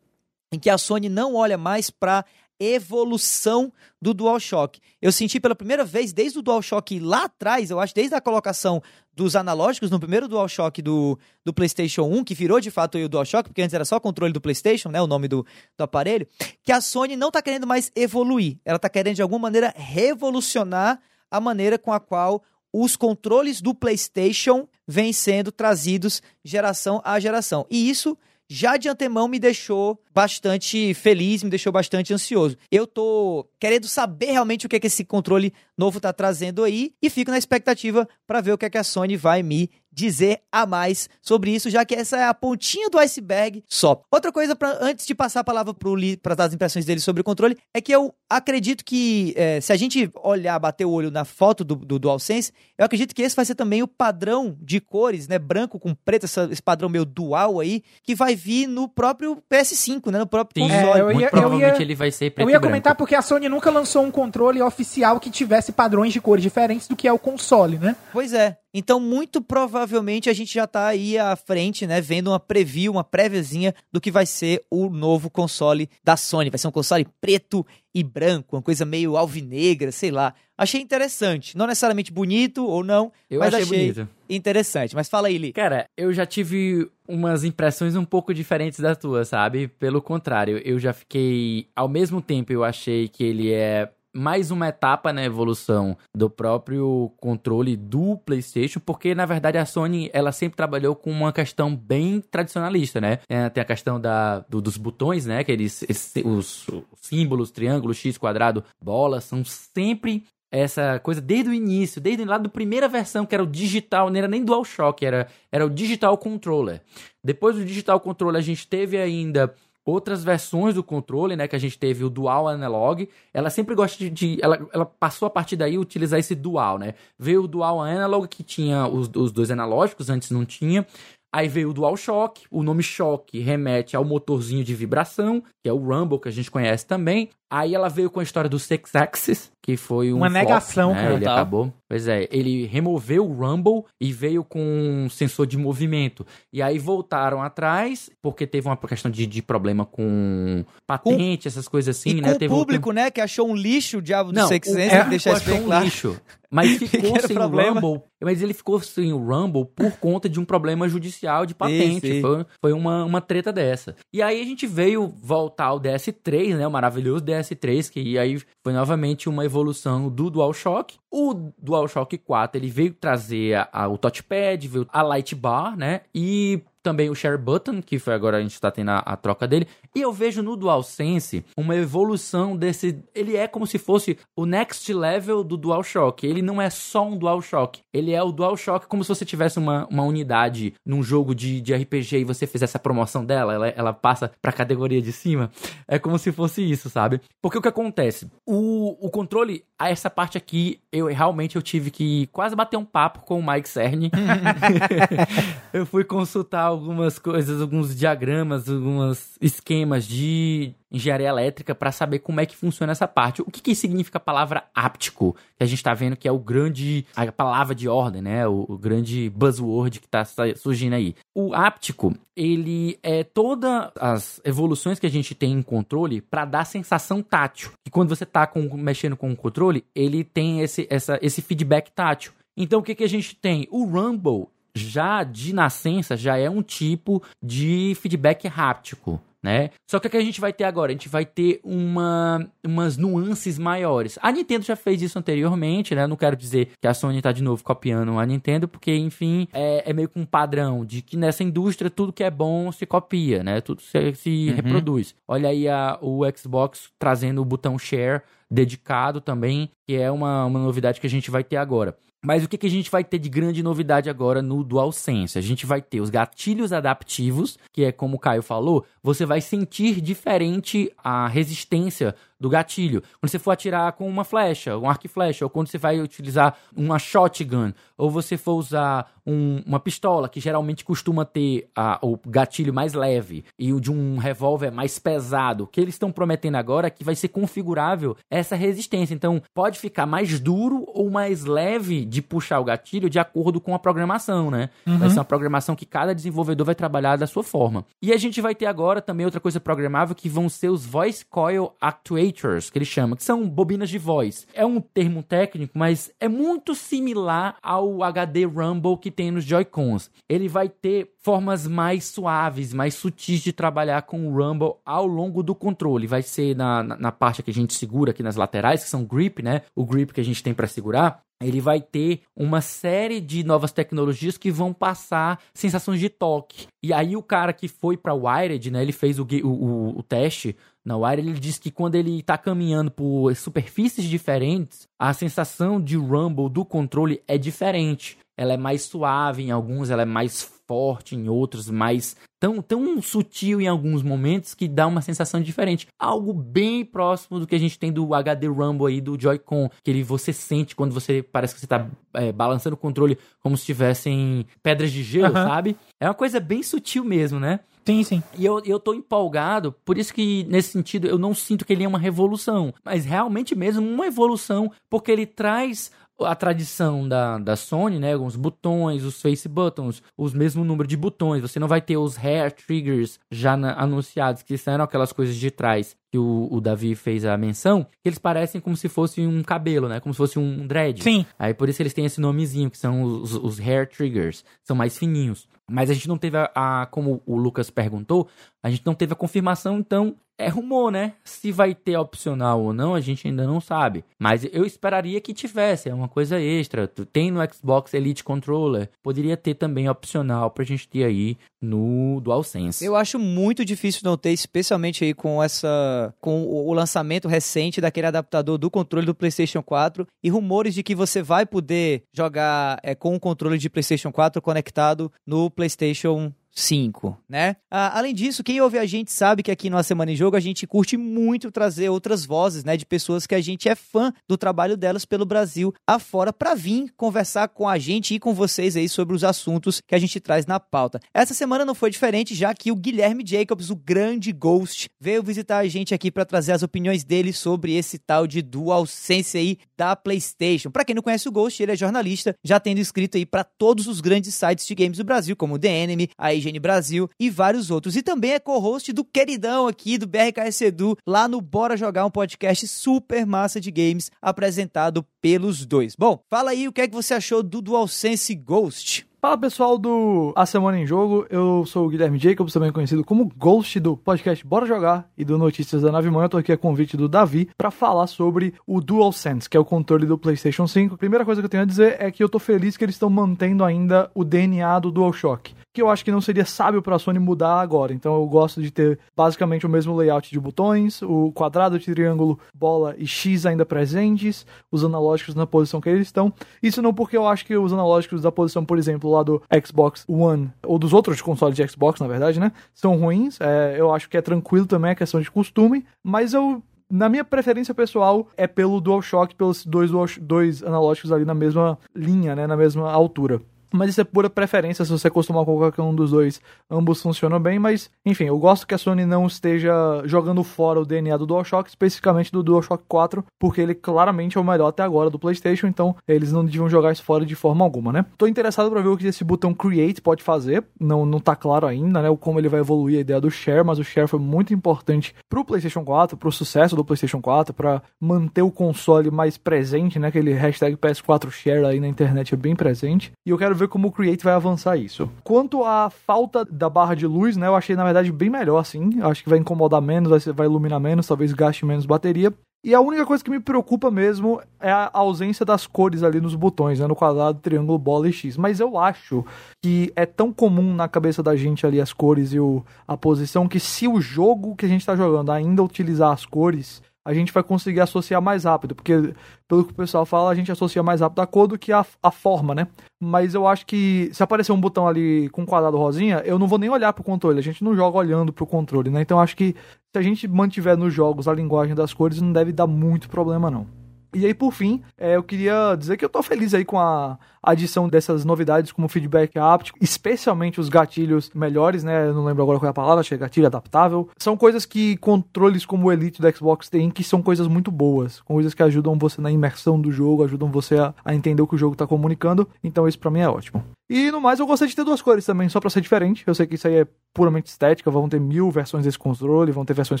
Speaker 3: em que a Sony não olha mais para evolução do DualShock. Eu senti pela primeira vez, desde o DualShock lá atrás, eu acho, desde a colocação dos analógicos no primeiro DualShock do, do PlayStation 1, que virou de fato o DualShock, porque antes era só controle do PlayStation, né, o nome do, do aparelho, que a Sony não está querendo mais evoluir. Ela está querendo, de alguma maneira, revolucionar a maneira com a qual os controles do PlayStation vêm sendo trazidos geração a geração. E isso já de antemão me deixou bastante feliz, me deixou bastante ansioso. Eu tô querendo saber realmente o que é que esse controle novo tá trazendo aí e fico na expectativa para ver o que é que a Sony vai me dizer a mais sobre isso, já que essa é a pontinha do iceberg só. Outra coisa, pra, antes de passar a palavra para o Lee para dar as impressões dele sobre o controle, é que eu acredito que é, se a gente olhar, bater o olho na foto do, do DualSense, eu acredito que esse vai ser também o padrão de cores, né? Branco com preto, essa, esse padrão meio dual aí, que vai vir no próprio PS5, né? No próprio
Speaker 2: Sim, console. É, eu ia, Muito provavelmente eu ia, ele vai ser preto
Speaker 1: Eu ia comentar porque a Sony nunca lançou um controle oficial que tivesse padrões de cores diferentes do que é o console, né?
Speaker 3: Pois é. Então, muito provavelmente a gente já está aí à frente, né, vendo uma preview, uma préviazinha do que vai ser o novo console da Sony. Vai ser um console preto e branco, uma coisa meio alvinegra, sei lá. Achei interessante. Não necessariamente bonito ou não,
Speaker 2: eu
Speaker 3: mas
Speaker 2: achei,
Speaker 3: achei
Speaker 2: bonito.
Speaker 3: interessante. Mas fala aí, Li.
Speaker 2: Cara, eu já tive umas impressões um pouco diferentes da tua, sabe? Pelo contrário, eu já fiquei. Ao mesmo tempo, eu achei que ele é mais uma etapa na evolução do próprio controle do PlayStation, porque na verdade a Sony ela sempre trabalhou com uma questão bem tradicionalista, né? É, tem a questão da, do, dos botões, né? Que eles, os, os símbolos, triângulo, X, quadrado, bola, são sempre essa coisa desde o início, desde lá da primeira versão, que era o digital, não era nem DualShock, era, era o Digital Controller. Depois do Digital Controller, a gente teve ainda outras versões do controle, né, que a gente teve o dual analog, ela sempre gosta de, de ela, ela passou a partir daí utilizar esse dual, né? Veio o dual analog que tinha os, os dois analógicos, antes não tinha. Aí veio o DualShock, o nome Shock remete ao motorzinho de vibração, que é o Rumble, que a gente conhece também. Aí ela veio com a história do Six Axis, que foi um
Speaker 1: uma flop, negação,
Speaker 2: né? Ele acabou. Pois é, ele removeu o Rumble e veio com um sensor de movimento. E aí voltaram atrás, porque teve uma questão de, de problema com patente, com, essas coisas assim,
Speaker 3: e
Speaker 2: né?
Speaker 3: Com
Speaker 2: teve
Speaker 3: o público, um... né, que achou um lixo o diabo do
Speaker 2: Não,
Speaker 3: Six
Speaker 2: Axis, é, deixar isso bem claro. Um lixo. Mas ficou sem problema. o Rumble. mas ele ficou sem o Rumble por conta de um problema judicial de patente. Foi, foi uma, uma treta dessa. E aí a gente veio voltar ao DS3, né? O maravilhoso DS3, que aí foi novamente uma evolução do DualShock. O DualShock 4, ele veio trazer a- a- o touchpad, veio a light bar, né? E também o share button, que foi agora a gente tá tendo a, a troca dele. E eu vejo no DualSense uma evolução desse. Ele é como se fosse o next level do DualShock. Ele não é só um DualShock. Ele é o DualShock como se você tivesse uma, uma unidade num jogo de, de RPG e você fizesse a promoção dela, ela, ela passa pra categoria de cima. É como se fosse isso, sabe? Porque o que acontece? O, o controle, a essa parte aqui, eu realmente eu tive que quase bater um papo com o Mike Cerny. eu fui consultar algumas coisas, alguns diagramas, alguns esquemas de engenharia elétrica para saber como é que funciona essa parte. O que, que significa a palavra áptico? Que a gente tá vendo que é o grande, a palavra de ordem, né? O, o grande buzzword que tá sa- surgindo aí. O áptico, ele é todas as evoluções que a gente tem em controle para dar sensação tátil. E quando você tá com- mexendo com o controle, ele tem esse, essa, esse feedback tátil. Então o que, que a gente tem? O Rumble, já de nascença, já é um tipo de feedback háptico. Né? Só que o que a gente vai ter agora? A gente vai ter uma, umas nuances maiores. A Nintendo já fez isso anteriormente, né? Não quero dizer que a Sony tá de novo copiando a Nintendo, porque, enfim, é, é meio que um padrão de que nessa indústria tudo que é bom se copia, né? Tudo se, se reproduz. Olha aí a, o Xbox trazendo o botão share dedicado também, que é uma, uma novidade que a gente vai ter agora. Mas o que, que a gente vai ter de grande novidade agora no DualSense? A gente vai ter os gatilhos adaptivos, que é como o Caio falou, você vai sentir diferente a resistência do gatilho. Quando você for atirar com uma flecha, um arco e flecha, ou quando você vai utilizar uma shotgun, ou você for usar um- uma pistola, que geralmente costuma ter a- o gatilho mais leve, e o de um revólver mais pesado, que eles estão prometendo agora é que vai ser configurável essa resistência. Então, pode ficar mais duro ou mais leve de puxar o gatilho de acordo com a programação, né? Vai ser uma programação que cada desenvolvedor vai trabalhar da sua forma. E a gente vai ter agora também outra coisa programável que vão ser os Voice Coil Actuators, que eles chamam, que são bobinas de voz. É um termo técnico, mas é muito similar ao HD Rumble que tem nos Joy-Cons. Ele vai ter formas mais suaves, mais sutis de trabalhar com o Rumble ao longo do controle. Vai ser na, na, na parte que a gente segura aqui nas laterais, que são grip, né? O grip que a gente tem para segurar ele vai ter uma série de novas tecnologias que vão passar sensações de toque. E aí o cara que foi para Wired, né, ele fez o, o, o, teste na Wired, ele disse que quando ele tá caminhando por superfícies diferentes, a sensação de rumble do controle é diferente. Ela é mais suave em alguns, ela é mais forte em outros, mais tão, tão sutil em alguns momentos que dá uma sensação diferente. Algo bem próximo do que a gente tem do HD Rumble aí do Joy-Con, que ele, você sente quando você parece que você tá é, balançando o controle como se tivessem pedras de gelo,
Speaker 1: Aham.
Speaker 2: sabe? É uma coisa bem sutil mesmo, né?
Speaker 1: Sim, sim.
Speaker 2: E eu, eu tô empolgado, por isso que, nesse sentido, eu não sinto que ele é uma revolução, mas realmente mesmo uma evolução, porque ele traz a tradição da, da Sony, né? Os botões, os face buttons, os mesmo número de botões. Você não vai ter os hair triggers já na- anunciados, que eram aquelas coisas de trás que o, o Davi fez a menção, que eles parecem como se fosse um cabelo, né? Como se fosse um dread.
Speaker 1: Sim.
Speaker 2: Aí por isso eles têm esse nomezinho, que são os, os hair triggers, são mais fininhos. Mas a gente não teve a, a- como o Lucas perguntou, a gente não teve a confirmação, então é rumor, né? Se vai ter opcional ou não, a gente ainda não sabe. Mas eu esperaria que tivesse, é uma coisa extra. Tu Tem no Xbox Elite Controller, poderia ter também opcional pra gente ter aí no DualSense.
Speaker 3: Eu acho muito difícil não ter, especialmente aí com essa com o lançamento recente daquele adaptador do controle do PlayStation 4 e rumores de que você vai poder jogar é, com o controle de PlayStation 4 conectado no PlayStation 5, né? Ah, além disso, quem ouve a gente sabe que aqui no A Semana em Jogo a gente curte muito trazer outras vozes, né, de pessoas que a gente é fã do trabalho delas pelo Brasil afora para vir conversar com a gente e com vocês aí sobre os assuntos que a gente traz na pauta. Essa semana não foi diferente, já que o Guilherme Jacobs, o grande Ghost, veio visitar a gente aqui para trazer as opiniões dele sobre esse tal de DualSense aí da PlayStation. Para quem não conhece o Ghost, ele é jornalista, já tendo escrito aí para todos os grandes sites de games do Brasil, como o The Enemy, a Brasil e vários outros. E também é co-host do queridão aqui do BRKS Edu, lá no Bora Jogar, um podcast super massa de games, apresentado pelos dois. Bom, fala aí o que é que você achou do DualSense Ghost.
Speaker 4: Fala pessoal do A Semana em Jogo, eu sou o Guilherme Jacobs, também conhecido como Ghost do podcast Bora Jogar e do Notícias da Nave Mãe. Eu tô aqui a convite do Davi para falar sobre o DualSense, que é o controle do PlayStation 5. A primeira coisa que eu tenho a dizer é que eu tô feliz que eles estão mantendo ainda o DNA do DualShock que eu acho que não seria sábio para a Sony mudar agora. Então eu gosto de ter basicamente o mesmo layout de botões, o quadrado, triângulo, bola e X ainda presentes, os analógicos na posição que eles estão. Isso não porque eu acho que os analógicos da posição, por exemplo, lá do Xbox One, ou dos outros consoles de Xbox, na verdade, né, são ruins. É, eu acho que é tranquilo também, é questão de costume, mas eu na minha preferência pessoal, é pelo DualShock, pelos dois, dois analógicos ali na mesma linha, né, na mesma altura mas isso é pura preferência se você acostumar com qualquer um dos dois. Ambos funcionam bem, mas enfim, eu gosto que a Sony não esteja jogando fora o DNA do DualShock, especificamente do DualShock 4, porque ele claramente é o melhor até agora do PlayStation, então eles não deviam jogar isso fora de forma alguma, né? Tô interessado para ver o que esse botão Create pode fazer, não, não tá claro ainda, né? Como ele vai evoluir a ideia do Share, mas o Share foi muito importante pro PlayStation 4, pro sucesso do PlayStation 4, para manter o console mais presente, né? Aquele hashtag PS4 Share aí na internet é bem presente. E eu quero ver ver como o Create vai avançar isso. Quanto à falta da barra de luz, né, eu achei na verdade bem melhor assim. Eu acho que vai incomodar menos, vai, iluminar menos, talvez gaste menos bateria. E a única coisa que me preocupa mesmo é a ausência das cores ali nos botões, né? No quadrado, triângulo, bola e X. Mas eu acho que é tão comum na cabeça da gente ali as cores e o, a posição que se o jogo que a gente está jogando ainda utilizar as cores, a gente vai conseguir associar mais rápido, porque pelo que o pessoal fala, a gente associa mais rápido a cor do que a, a forma, né? Mas eu acho que se aparecer um botão ali com um quadrado rosinha, eu não vou nem olhar pro controle, a gente não joga olhando pro controle, né? Então acho que se a gente mantiver nos jogos a linguagem das cores, não deve dar muito problema não. E aí, por fim, é, eu queria dizer que eu tô feliz aí com a adição dessas novidades como feedback áptico, especialmente os gatilhos melhores, né? Eu não lembro agora qual é a palavra, que é gatilho adaptável. São coisas que controles como o Elite do Xbox tem, que são coisas muito boas, coisas que ajudam você na imersão do jogo, ajudam você a, a entender o que o jogo tá comunicando. Então, isso para mim é ótimo. E no mais, eu gostei de ter duas cores também, só pra ser diferente. Eu sei que isso aí é puramente estética, vão ter mil versões desse controle, vão ter versões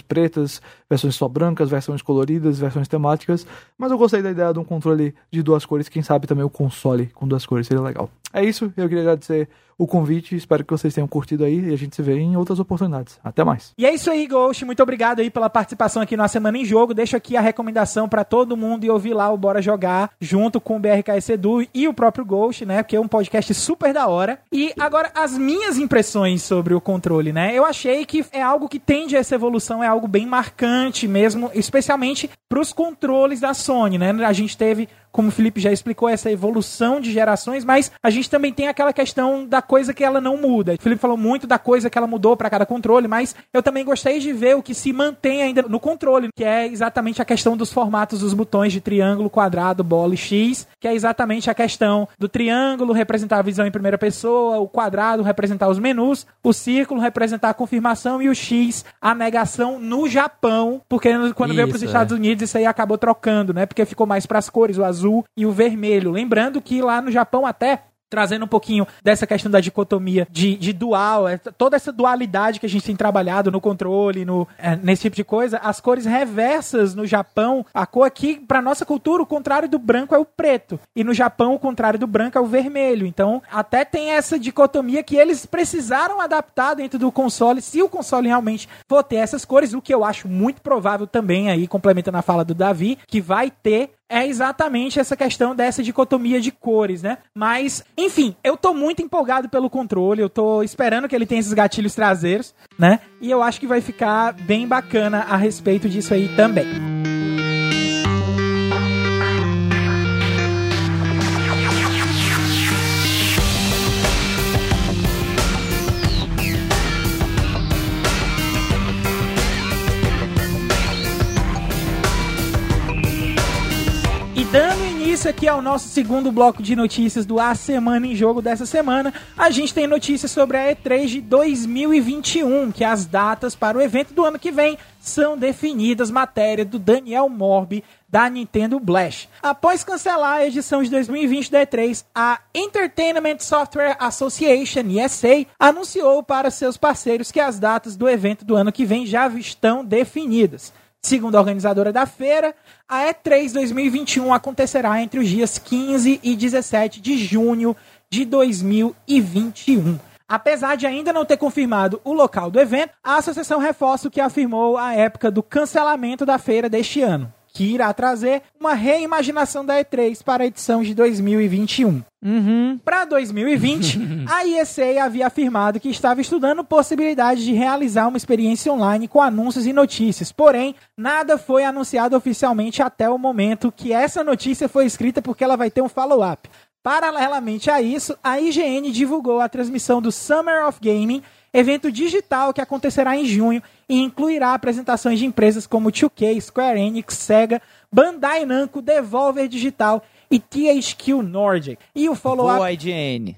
Speaker 4: pretas, versões só brancas, versões coloridas, versões temáticas. Mas eu gostei da ideia de um controle de duas cores, quem sabe também o console com duas cores seria legal. Oh, É isso, eu queria agradecer o convite. Espero que vocês tenham curtido aí e a gente se vê em outras oportunidades. Até mais.
Speaker 1: E é isso aí, Ghost. Muito obrigado aí pela participação aqui na Semana em Jogo. Deixo aqui a recomendação para todo mundo e ouvir lá o Bora Jogar junto com o BRKS Edu e o próprio Ghost, né? Porque é um podcast super da hora. E agora, as minhas impressões sobre o controle, né? Eu achei que é algo que tende a essa evolução, é algo bem marcante mesmo, especialmente para os controles da Sony, né? A gente teve como o Felipe já explicou, essa evolução de gerações, mas a gente também tem aquela questão da coisa que ela não muda. O Felipe falou muito da coisa que ela mudou para cada controle, mas eu também gostei de ver o que se mantém ainda no controle, que é exatamente a questão dos formatos dos botões de triângulo, quadrado, bola e X, que é exatamente a questão do triângulo representar a visão em primeira pessoa, o quadrado representar os menus, o círculo representar a confirmação e o X a negação no Japão, porque quando isso, veio para os Estados é. Unidos isso aí acabou trocando, né? Porque ficou mais para as cores, o azul e o vermelho. Lembrando que lá no Japão até trazendo um pouquinho dessa questão da dicotomia de, de dual, é, toda essa dualidade que a gente tem trabalhado no controle, no, é, nesse tipo de coisa, as cores reversas no Japão, a cor aqui, para nossa cultura, o contrário do branco é o preto. E no Japão, o contrário do branco é o vermelho. Então, até tem essa dicotomia que eles precisaram adaptar dentro do console, se o console realmente for ter essas cores, o que eu acho muito provável também, aí, complementando a fala do Davi, que vai ter é exatamente essa questão dessa dicotomia de cores, né? Mas, enfim, eu tô muito empolgado pelo controle, eu tô esperando que ele tenha esses gatilhos traseiros, né? E eu acho que vai ficar bem bacana a respeito disso aí também. dando início aqui ao nosso segundo bloco de notícias do A Semana em Jogo dessa semana. A gente tem notícias sobre a E3 de 2021, que as datas para o evento do ano que vem são definidas, matéria do Daniel Morbi da Nintendo Blast. Após cancelar a edição de 2020 da E3, a Entertainment Software Association, ESA, anunciou para seus parceiros que as datas do evento do ano que vem já estão definidas. Segundo a organizadora da feira, a E3 2021 acontecerá entre os dias 15 e 17 de junho de 2021. Apesar de ainda não ter confirmado o local do evento, a associação reforça o que afirmou à época do cancelamento da feira deste ano, que irá trazer uma reimaginação da E3 para a edição de 2021.
Speaker 3: Uhum.
Speaker 1: Para 2020, a ESA havia afirmado que estava estudando possibilidade de realizar uma experiência online com anúncios e notícias. Porém, nada foi anunciado oficialmente até o momento que essa notícia foi escrita porque ela vai ter um follow-up. Paralelamente a isso, a IGN divulgou a transmissão do Summer of Gaming, evento digital que acontecerá em junho e incluirá apresentações de empresas como 2K, Square Enix, Sega, Bandai Namco, Devolver Digital e THQ Nordic. E o follow-up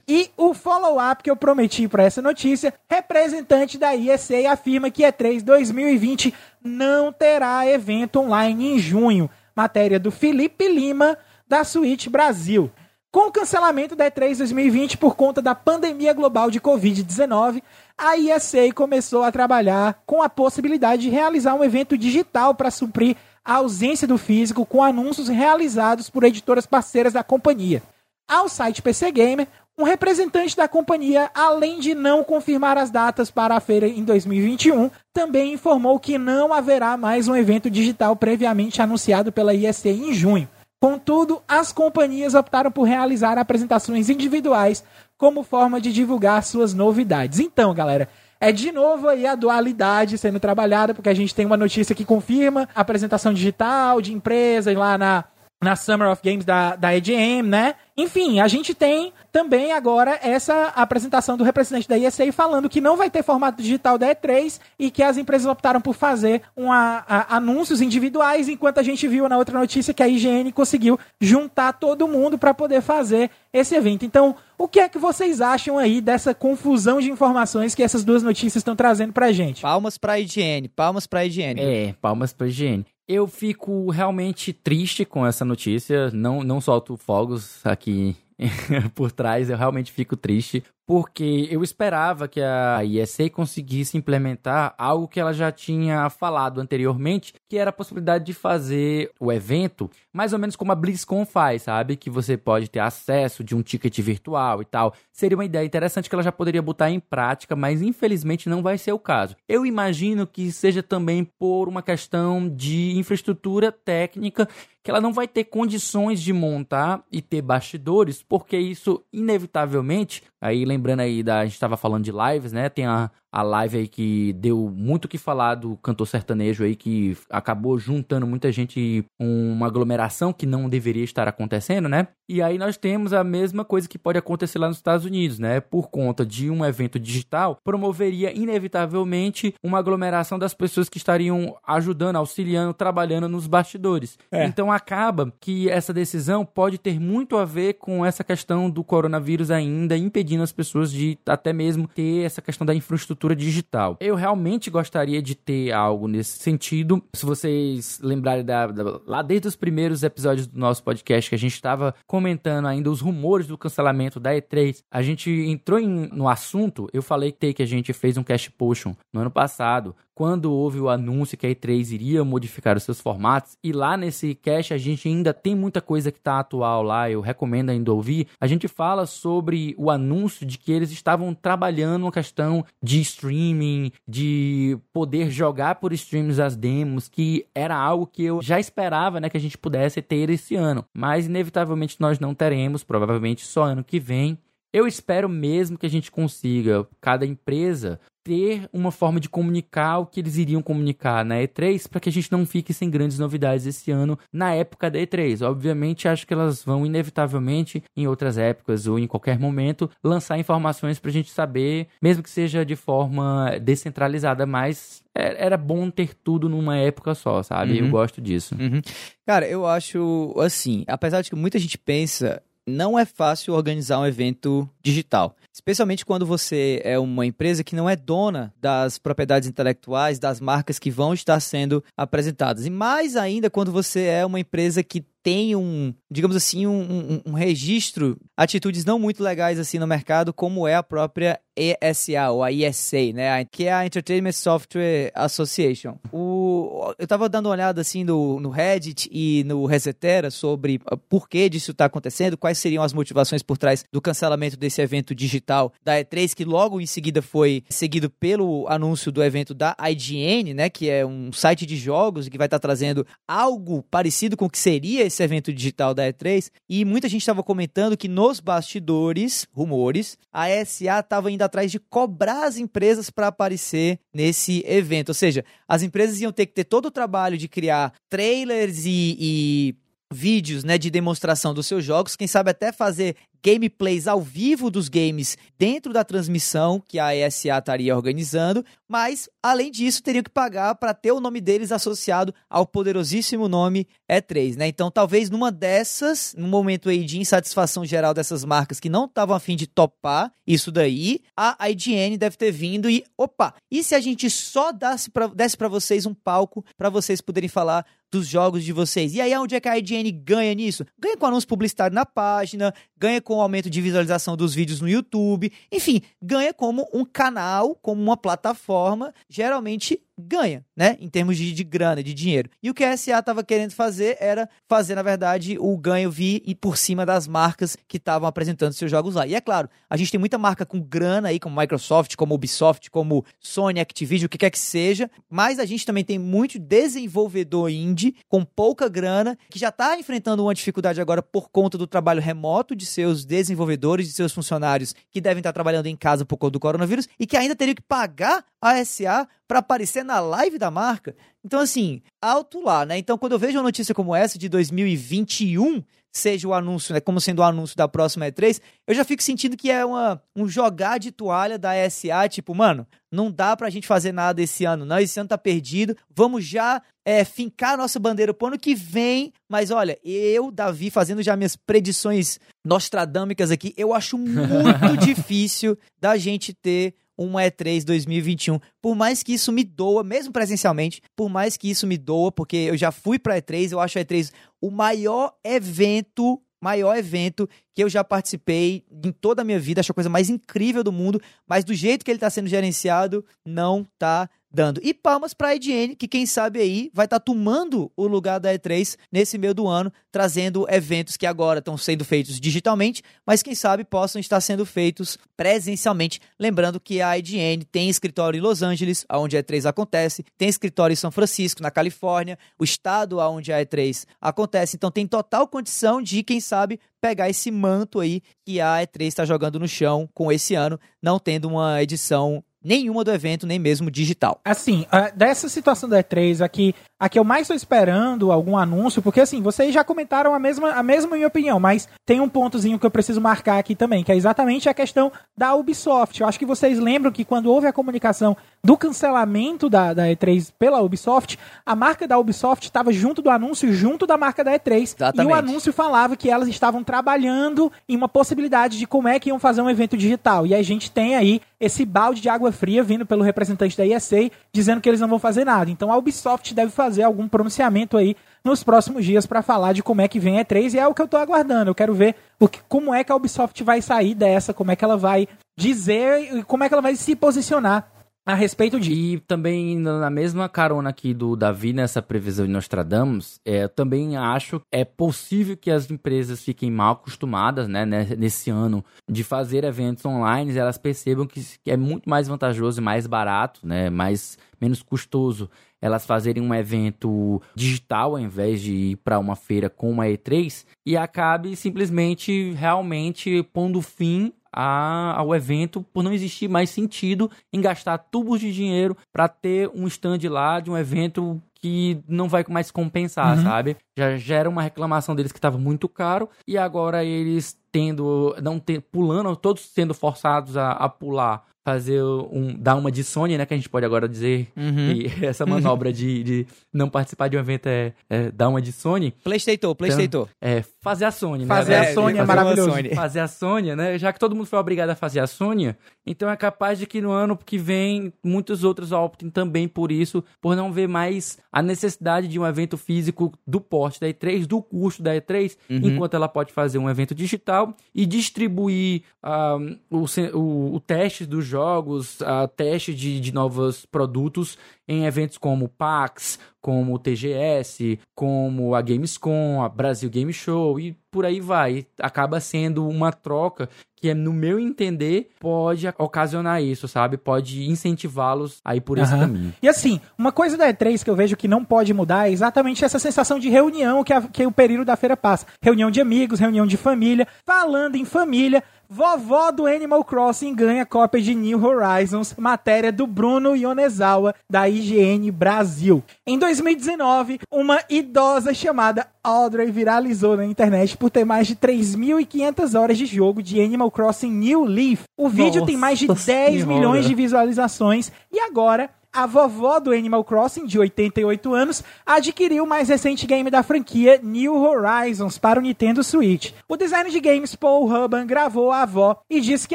Speaker 1: e o follow-up que eu prometi para essa notícia, representante da ESA afirma que E3 2020 não terá evento online em junho. Matéria do Felipe Lima, da Switch Brasil. Com o cancelamento da E3 2020 por conta da pandemia global de Covid-19, a ESA começou a trabalhar com a possibilidade de realizar um evento digital para suprir a ausência do físico com anúncios realizados por editoras parceiras da companhia. Ao site PC Gamer, um representante da companhia, além de não confirmar as datas para a feira em 2021, também informou que não haverá mais um evento digital previamente anunciado pela ISA em junho. Contudo, as companhias optaram por realizar apresentações individuais como forma de divulgar suas novidades. Então, galera, é de novo aí a dualidade sendo trabalhada, porque a gente tem uma notícia que confirma a apresentação digital de empresas lá na, na Summer of Games da, da EGM, né? Enfim, a gente tem também agora essa apresentação do representante da ESA falando que não vai ter formato digital da E3 e que as empresas optaram por fazer uma, a- anúncios individuais, enquanto a gente viu na outra notícia que a IGN conseguiu juntar todo mundo para poder fazer esse evento. Então, o que é que vocês acham aí dessa confusão de informações que essas duas notícias estão trazendo pra gente?
Speaker 3: Palmas pra IGN, palmas pra IGN.
Speaker 2: É, palmas pra higiene. Eu fico realmente triste com essa notícia. Não, não solto fogos aqui por trás. Eu realmente fico triste. Porque eu esperava que a ESA conseguisse implementar algo que ela já tinha falado anteriormente, que era a possibilidade de fazer o evento mais ou menos como a BlizzCon faz, sabe? Que você pode ter acesso de um ticket virtual e tal. Seria uma ideia interessante que ela já poderia botar em prática, mas infelizmente não vai ser o caso. Eu imagino que seja também por uma questão de infraestrutura técnica que ela não vai ter condições de montar e ter bastidores, porque isso inevitavelmente, aí lembrando aí da a gente estava falando de lives, né? Tem a, a live aí que deu muito o que falar do cantor sertanejo aí que acabou juntando muita gente e uma aglomeração que não deveria estar acontecendo, né? E aí nós temos a mesma coisa que pode acontecer lá nos Estados Unidos, né? Por conta de um evento digital, promoveria inevitavelmente uma aglomeração das pessoas que estariam ajudando, auxiliando, trabalhando nos bastidores. Então acaba que essa decisão pode ter muito a ver com essa questão do coronavírus ainda impedindo as pessoas de até mesmo ter essa questão da infraestrutura digital. Eu realmente gostaria de ter algo nesse sentido. Se vocês lembrarem da, da- lá desde os primeiros episódios do nosso podcast que a gente estava comentando ainda os rumores do cancelamento da E3, a gente entrou em- no assunto. Eu falei que a gente fez um cash potion no ano passado quando houve o anúncio que a E3 iria modificar os seus formatos, e lá nesse cache a gente ainda tem muita coisa que está atual lá, eu recomendo ainda ouvir. A gente fala sobre o anúncio de que eles estavam trabalhando uma questão de streaming, de poder jogar por streams as demos, que era algo que eu já esperava, né, que a gente pudesse ter esse ano, mas inevitavelmente nós não teremos, provavelmente só ano que vem. Eu espero mesmo que a gente consiga, cada empresa, ter uma forma de comunicar o que eles iriam comunicar na E3 para que a gente não fique sem grandes novidades esse ano na época da E3. Obviamente, acho que elas vão inevitavelmente em outras épocas ou em qualquer momento lançar informações para a gente saber, mesmo que seja de forma descentralizada, mas é, era bom ter tudo numa época só, sabe?
Speaker 3: Uhum.
Speaker 2: Eu gosto disso.
Speaker 3: Uhum. Cara, eu acho assim, apesar de que muita gente pensa, não é fácil organizar um evento digital. Especialmente quando você é uma empresa que não é dona das propriedades intelectuais, das marcas que vão estar sendo apresentadas. E mais ainda quando você é uma empresa que tem um, digamos assim, um, um, um, registro, atitudes não muito legais assim no mercado, como é a própria ESA, ou a ESA, né? Que é a Entertainment Software Association. O, eu tava dando uma olhada assim no, no Reddit e no Resetera sobre por que disso está acontecendo, quais seriam as motivações por trás do cancelamento desse evento digital da E3, que logo em seguida foi seguido pelo anúncio do evento da IGN, né? Que é um site de jogos que vai estar tá trazendo algo parecido com o que seria esse esse evento digital da E3 e muita gente estava comentando que nos bastidores, rumores, a SA estava indo atrás de cobrar as empresas para aparecer nesse evento. Ou seja, as empresas iam ter que ter todo o trabalho de criar trailers e, e vídeos né, de demonstração dos seus jogos, quem sabe até fazer gameplays ao vivo dos games dentro da transmissão que a ESA estaria organizando, mas além disso teriam que pagar para ter o nome deles associado ao poderosíssimo nome E3, né? Então, talvez numa dessas, num momento aí de insatisfação geral dessas marcas que não estavam afim de topar isso daí, a IGN deve ter vindo e, opa, e se a gente só desse para vocês um palco para vocês poderem falar dos jogos de vocês. E aí, onde é que a IGN ganha nisso? Ganha com anúncio publicitário na página, ganha com o aumento de visualização dos vídeos no YouTube, enfim, ganha como um canal, como uma plataforma, geralmente ganha, né? Em termos de, de grana, de dinheiro. E o que a SA estava querendo fazer era fazer, na verdade, o ganho vir e por cima das marcas que estavam apresentando seus jogos lá. E é claro, a gente tem muita marca com grana aí, como Microsoft, como Ubisoft, como Sony, Activision, o que quer que seja, mas a gente também tem muito desenvolvedor indie com pouca grana que já está enfrentando uma dificuldade agora por conta do trabalho remoto de seus desenvolvedores, de seus funcionários que devem estar trabalhando em casa por conta do coronavírus e que ainda teriam que pagar a SA para aparecer na live da marca. Então, assim, alto lá, né? Então, quando eu vejo uma notícia como essa de 2021, seja o anúncio, né, como sendo o anúncio da próxima E3, eu já fico sentindo que é uma, um jogar de toalha da SA, tipo, mano, não dá pra gente fazer nada esse ano, não, esse ano tá perdido, vamos já é, fincar nossa bandeira pro ano que vem, mas olha, eu, Davi, fazendo já minhas predições nostradâmicas aqui, eu acho muito difícil da gente ter uma E3 2021. Por mais que isso me doa, mesmo presencialmente, por mais que isso me doa, porque eu já fui para E3, eu acho a E3 o maior evento maior evento que eu já participei em toda a minha vida, acho a coisa mais incrível do mundo, mas do jeito que ele está sendo gerenciado, não tá dando. E palmas para a IGN, que quem sabe aí vai estar tá tomando o lugar da E3 nesse meio do ano, trazendo eventos que agora estão sendo feitos digitalmente, mas quem sabe possam estar sendo feitos presencialmente. Lembrando que a IGN tem escritório em Los Angeles, onde a E3 acontece, tem escritório em São Francisco, na Califórnia, o estado onde a E3 acontece, então tem total condição de, quem sabe, pegar esse manto aí que a E3 está jogando no chão com esse ano, não tendo uma edição nenhuma do evento, nem mesmo digital.
Speaker 1: Assim, dessa situação da E3 aqui, a que eu mais estou esperando algum anúncio, porque assim, vocês já comentaram a mesma, a mesma minha opinião, mas tem um pontozinho que eu preciso marcar aqui também, que é exatamente a questão da Ubisoft. Eu acho que vocês lembram que quando houve a comunicação do cancelamento da, da E3 pela Ubisoft, a marca da Ubisoft estava junto do anúncio, junto da marca da E3. Exatamente. E o anúncio falava que elas estavam trabalhando em uma possibilidade de como é que iam fazer um evento digital. E a gente tem aí esse balde de água fria vindo pelo representante da ESA dizendo que eles não vão fazer nada. Então a Ubisoft deve fazer algum pronunciamento aí nos próximos dias para falar de como é que vem a E3 e é o que eu estou aguardando. Eu quero ver o que, como é que a Ubisoft vai sair dessa, como é que ela vai dizer e como é que ela vai se posicionar a respeito de.
Speaker 2: E também, na mesma carona aqui do Davi, nessa previsão de Nostradamus, é, também acho é possível que as empresas fiquem mal acostumadas, né, nesse ano, de fazer eventos online, elas percebam que é muito mais vantajoso e mais barato, né, mais, menos custoso elas fazerem um evento digital ao invés de ir para uma feira com uma E3 e acabe simplesmente realmente pondo fim a, ao evento por não existir mais sentido em gastar tubos de dinheiro para ter um stand lá de um evento que não vai mais compensar,
Speaker 1: Uhum.
Speaker 2: sabe? Já, já era uma reclamação deles que estava muito caro e agora eles tendo, não ter, pulando, todos sendo forçados a, a pular, fazer um, dar uma de Sony, né? Que a gente pode agora dizer
Speaker 3: Uhum.
Speaker 2: que essa manobra de, de não participar de um evento é, é dar uma de Sony,
Speaker 3: Playstator, Playstator.
Speaker 2: é fazer a né?
Speaker 1: Fazer
Speaker 2: É,
Speaker 1: a é
Speaker 3: fazer uma
Speaker 1: maravilhoso.
Speaker 3: Sony.
Speaker 2: fazer a Sônia, né? Já que todo mundo foi obrigado a fazer a Sônia, então é capaz de que no ano que vem muitos outros optem também por isso, por não ver mais a necessidade de um evento físico do porte da E3, do custo da E3, enquanto ela pode fazer um evento digital e distribuir ah, o, o, o teste dos jogos, a teste de, de novos produtos em eventos como o PAX, como o TGS, como a Gamescom, a Brasil Game Show e por aí vai. Acaba sendo uma troca que, no meu entender, pode ocasionar isso, sabe? Pode incentivá-los a ir por esse
Speaker 1: Aham.
Speaker 2: caminho.
Speaker 1: E assim, uma coisa da E3 que eu vejo que não pode mudar é exatamente essa sensação de reunião que, a- que o período da feira passa. Reunião de amigos, reunião de família. Falando em família, vovó do Animal Crossing ganha cópia de New Horizons, matéria do Bruno Ionezawa, da IGN Brasil. Em 2019, uma idosa chamada Audrey viralizou na internet por ter mais de 3.500 horas de jogo de Animal Crossing New Leaf. O vídeo tem mais de
Speaker 4: Nossa
Speaker 1: 10
Speaker 4: Senhora.
Speaker 1: milhões de visualizações e agora a vovó do Animal Crossing, de 88 anos, adquiriu o mais recente game da franquia New Horizons para o Nintendo Switch. O designer de games Paul Hubban gravou a avó e disse que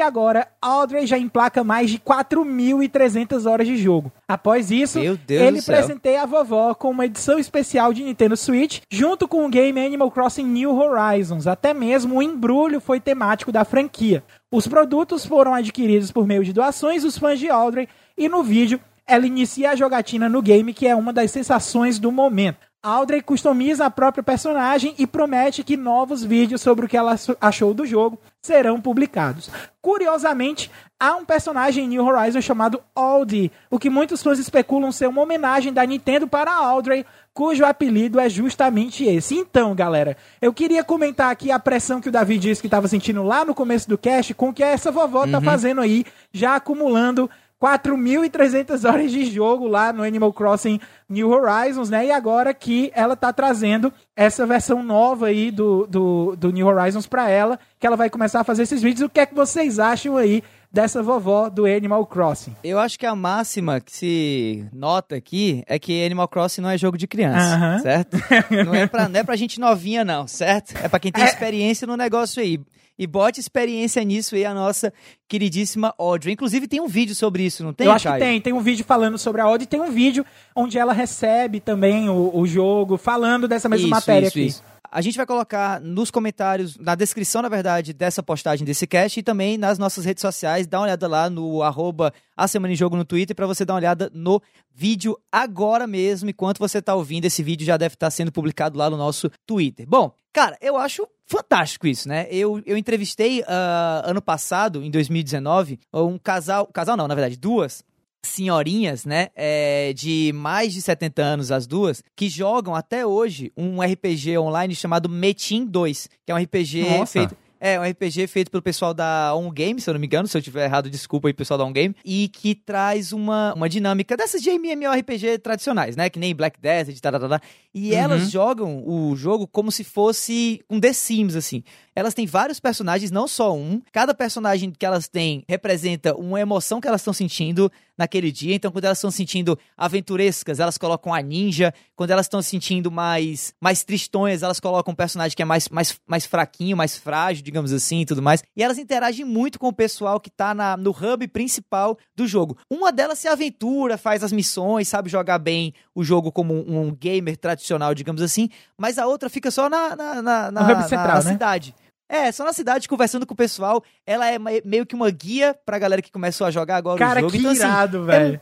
Speaker 1: agora Audrey já emplaca mais de 4.300 horas de jogo. Após isso, ele presenteia a vovó com uma edição especial de Nintendo Switch, junto com o game Animal Crossing New Horizons. Até mesmo o embrulho foi temático da franquia. Os produtos foram adquiridos por meio de doações dos fãs de Audrey e no vídeo ela inicia a jogatina no game, que é uma das sensações do momento. Audrey customiza a própria personagem e promete que novos vídeos sobre o que ela achou do jogo serão publicados. Curiosamente, há um personagem em New Horizon chamado Aldi, o que muitos fãs especulam ser uma homenagem da Nintendo para Audrey, cujo apelido é justamente esse. Então, galera, eu queria comentar aqui a pressão que o Davi disse que estava sentindo lá no começo do cast com o que essa vovó tá fazendo aí, já acumulando 4.300 horas de jogo lá no Animal Crossing New Horizons, né? E agora que ela tá trazendo essa versão nova aí do, do, do New Horizons pra ela, que ela vai começar a fazer esses vídeos. O que é que vocês acham aí dessa vovó do Animal Crossing?
Speaker 3: Eu acho que a máxima que se nota aqui é que Animal Crossing não é jogo de criança,
Speaker 1: Aham.
Speaker 3: certo? Não é, pra, não é pra gente novinha, não, certo? É pra quem tem
Speaker 1: É.
Speaker 3: experiência no negócio aí. E bote experiência nisso aí, a nossa queridíssima Audrey. Inclusive, tem um vídeo sobre isso, não tem,
Speaker 1: Eu acho que
Speaker 3: Caio?
Speaker 1: tem. Tem um vídeo falando sobre a Audi, tem um vídeo onde ela recebe também o, o jogo, falando dessa mesma
Speaker 3: Isso,
Speaker 1: matéria
Speaker 3: isso,
Speaker 1: aqui.
Speaker 3: isso. A gente vai colocar nos comentários, na descrição, na verdade, dessa postagem desse cast e também nas nossas redes sociais. Dá uma olhada lá no arroba a Semana em Jogo no Twitter para você dar uma olhada no vídeo agora mesmo. Enquanto você está ouvindo, esse vídeo já deve estar sendo publicado lá no nosso Twitter. Bom, cara, eu acho fantástico isso, né? Eu, eu entrevistei ah, ano passado, em 2019, um casal, casal não, na verdade, duas senhorinhas, né, é, de mais de 70 anos as duas, que jogam até hoje um RPG online chamado Metin 2, que é um RPG
Speaker 2: Nossa.
Speaker 3: feito é, um RPG feito pelo pessoal da On Game, se eu não me engano, se eu tiver errado, desculpa aí, pessoal da On Game, e que traz uma, uma dinâmica dessas de MMORPG tradicionais, né, que nem Black Desert, tá, tá, tá. e elas jogam o jogo como se fosse um The Sims, assim. Elas têm vários personagens, não só um. Cada personagem que elas têm representa uma emoção que elas estão sentindo naquele dia. Então, quando elas estão sentindo aventurescas, elas colocam a ninja. Quando elas estão se sentindo mais, mais tristonhas, elas colocam um personagem que é mais, mais, mais fraquinho, mais frágil, digamos assim, e tudo mais. E elas interagem muito com o pessoal que tá na, no hub principal do jogo. Uma delas se aventura, faz as missões, sabe jogar bem o jogo como um, um gamer tradicional, digamos assim. Mas a outra fica só na, na, na, na,
Speaker 1: central, né?
Speaker 3: cidade. É, só na cidade, conversando com o pessoal. Ela é me- meio que uma guia pra galera que começou a jogar agora
Speaker 1: Cara,
Speaker 3: o jogo.
Speaker 1: que
Speaker 3: Então, assim,
Speaker 1: irado, velho.
Speaker 3: é,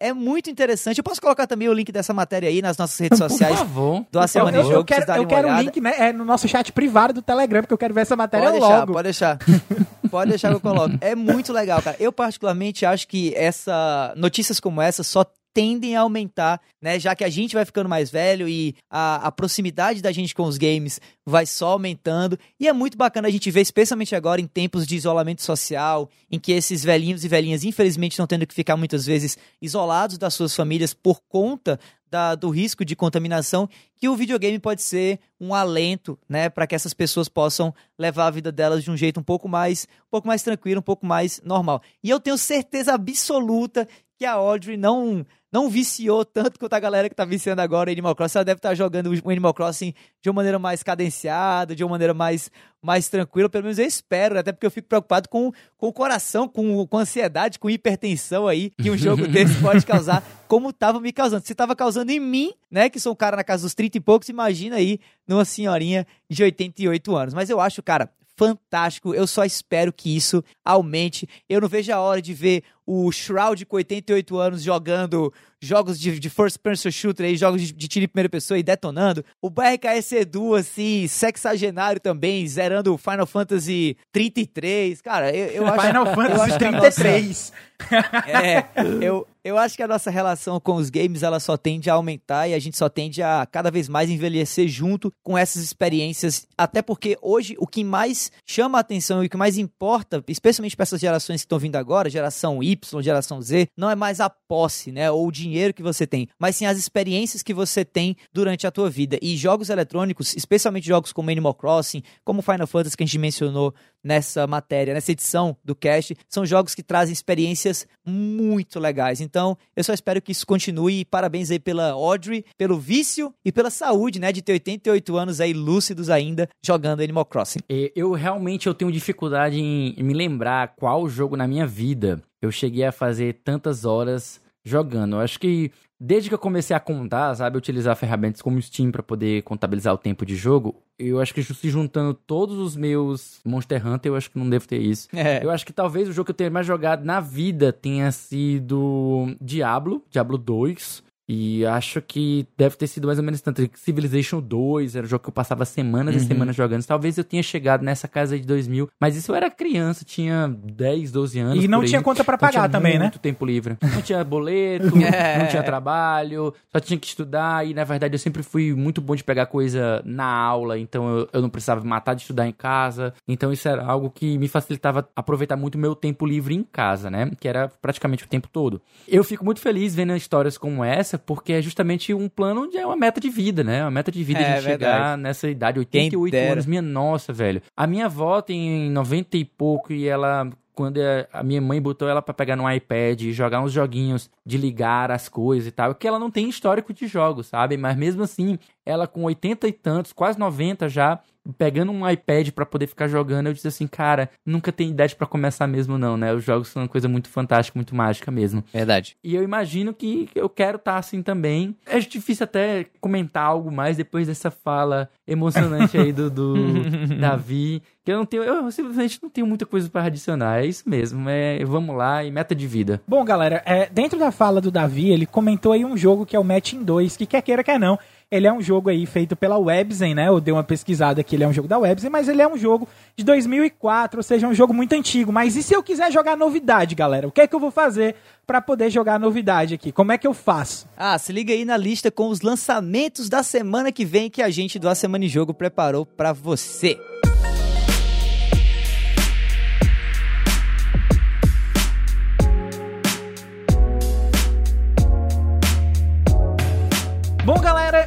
Speaker 3: é muito interessante. Eu posso colocar também o link dessa matéria aí nas nossas redes
Speaker 2: Por
Speaker 3: sociais
Speaker 2: favor.
Speaker 3: do A
Speaker 1: Eu,
Speaker 3: Semana
Speaker 1: eu-
Speaker 3: em
Speaker 1: eu
Speaker 3: Jogo, pra
Speaker 1: quero, eu quero um
Speaker 3: olhada.
Speaker 1: link né, é, no nosso chat privado do Telegram, porque eu quero ver essa matéria
Speaker 3: Pode deixar,
Speaker 1: logo.
Speaker 3: pode deixar. pode deixar que eu coloco. É muito legal, cara. Eu, particularmente, acho que essa notícias como essa só tendem a aumentar, né? Já que a gente vai ficando mais velho e a, a proximidade da gente com os games vai só aumentando. E é muito bacana a gente ver, especialmente agora em tempos de isolamento social, em que esses velhinhos e velhinhas, infelizmente, estão tendo que ficar muitas vezes isolados das suas famílias por conta da, do risco de contaminação, que o videogame pode ser um alento, né, para que essas pessoas possam levar a vida delas de um jeito um pouco mais, um pouco mais tranquilo, um pouco mais normal. E eu tenho certeza absoluta que a Audrey não não viciou tanto quanto a galera que tá viciando agora Animal Crossing. Ela deve estar tá jogando o Animal Crossing de uma maneira mais cadenciada, de uma maneira mais, mais tranquila. Pelo menos eu espero, até porque eu fico preocupado com, com o coração, com, com ansiedade, com hipertensão aí que um jogo desse pode causar, como tava me causando. Se tava causando em mim, né, que sou um cara na casa dos 30 e poucos, imagina aí numa senhorinha de 88 anos. Mas eu acho, cara, fantástico. Eu só espero que isso aumente. Eu não vejo a hora de ver o Shroud com 88 anos jogando jogos de, de first person shooter aí, jogos de, de tiro em primeira pessoa e detonando. O BRKS Edu, assim, sexagenário também, zerando Final Fantasy 33. Cara, eu, eu acho...
Speaker 1: Final Fantasy 33.
Speaker 3: é, eu, eu acho que a nossa relação com os games ela só tende a aumentar e a gente só tende a cada vez mais envelhecer junto com essas experiências. Até porque hoje o que mais chama a atenção e o que mais importa, especialmente para essas gerações que estão vindo agora, geração Y, geração Z, não é mais a posse, né, ou o dinheiro que você tem, mas sim as experiências que você tem durante a tua vida. E jogos eletrônicos, especialmente jogos como Animal Crossing, como Final Fantasy que a gente mencionou nessa matéria, nessa edição do cast, são jogos que trazem experiências muito legais. Então, eu só espero que isso continue. E parabéns aí pela Audrey, pelo vício e pela saúde, né, de ter 88 anos aí lúcidos ainda jogando Animal Crossing.
Speaker 2: Eu realmente eu tenho dificuldade em me lembrar qual jogo na minha vida eu cheguei a fazer tantas horas jogando. Eu acho que desde que eu comecei a contar, sabe, utilizar ferramentas como Steam para poder contabilizar o tempo de jogo, eu acho que se juntando todos os meus Monster Hunter, eu acho que não devo ter isso. É. Eu acho que talvez o jogo que eu tenha mais jogado na vida tenha sido Diablo, Diablo 2. E acho que deve ter sido mais ou menos tanto. Civilization 2 era um jogo que eu passava semanas uhum. e semanas jogando. Talvez eu tenha chegado nessa casa de 2000. Mas isso eu era criança, tinha 10, 12 anos.
Speaker 1: E não tinha conta para pagar também,
Speaker 2: muito
Speaker 1: né?
Speaker 2: muito tempo livre. Não tinha boleto, é. não tinha trabalho, só tinha que estudar. E na verdade eu sempre fui muito bom de pegar coisa na aula. Então eu, eu não precisava matar de estudar em casa. Então isso era algo que me facilitava aproveitar muito meu tempo livre em casa, né? Que era praticamente o tempo todo. Eu fico muito feliz vendo histórias como essa porque é justamente um plano de é uma meta de vida, né? Uma meta de vida é, de chegar nessa idade, 88 anos. Minha nossa, velho. A minha avó tem 90 e pouco e ela quando a minha mãe botou ela para pegar no iPad e jogar uns joguinhos de ligar as coisas e tal, que ela não tem histórico de jogos, sabe? Mas mesmo assim, ela com 80 e tantos, quase 90 já, pegando um iPad para poder ficar jogando, eu disse assim, cara, nunca tem idade para começar mesmo não, né? Os jogos são uma coisa muito fantástica, muito mágica mesmo.
Speaker 3: Verdade.
Speaker 2: E eu imagino que eu quero estar tá assim também. É difícil até comentar algo mais depois dessa fala emocionante aí do, do Davi, que eu não tenho, eu simplesmente não tenho muita coisa para adicionar. É isso mesmo, é vamos lá e meta de vida.
Speaker 1: Bom, galera, é, dentro da fala do Davi, ele comentou aí um jogo que é o Matching 2, que quer queira quer não, ele é um jogo aí feito pela Webzen, né? Eu dei uma pesquisada aqui, ele é um jogo da Webzen, mas ele é um jogo de 2004, ou seja, um jogo muito antigo. Mas e se eu quiser jogar novidade, galera? O que é que eu vou fazer para poder jogar novidade aqui? Como é que eu faço?
Speaker 3: Ah, se liga aí na lista com os lançamentos da semana que vem que a gente do A Semana em Jogo preparou para você.
Speaker 1: Bom,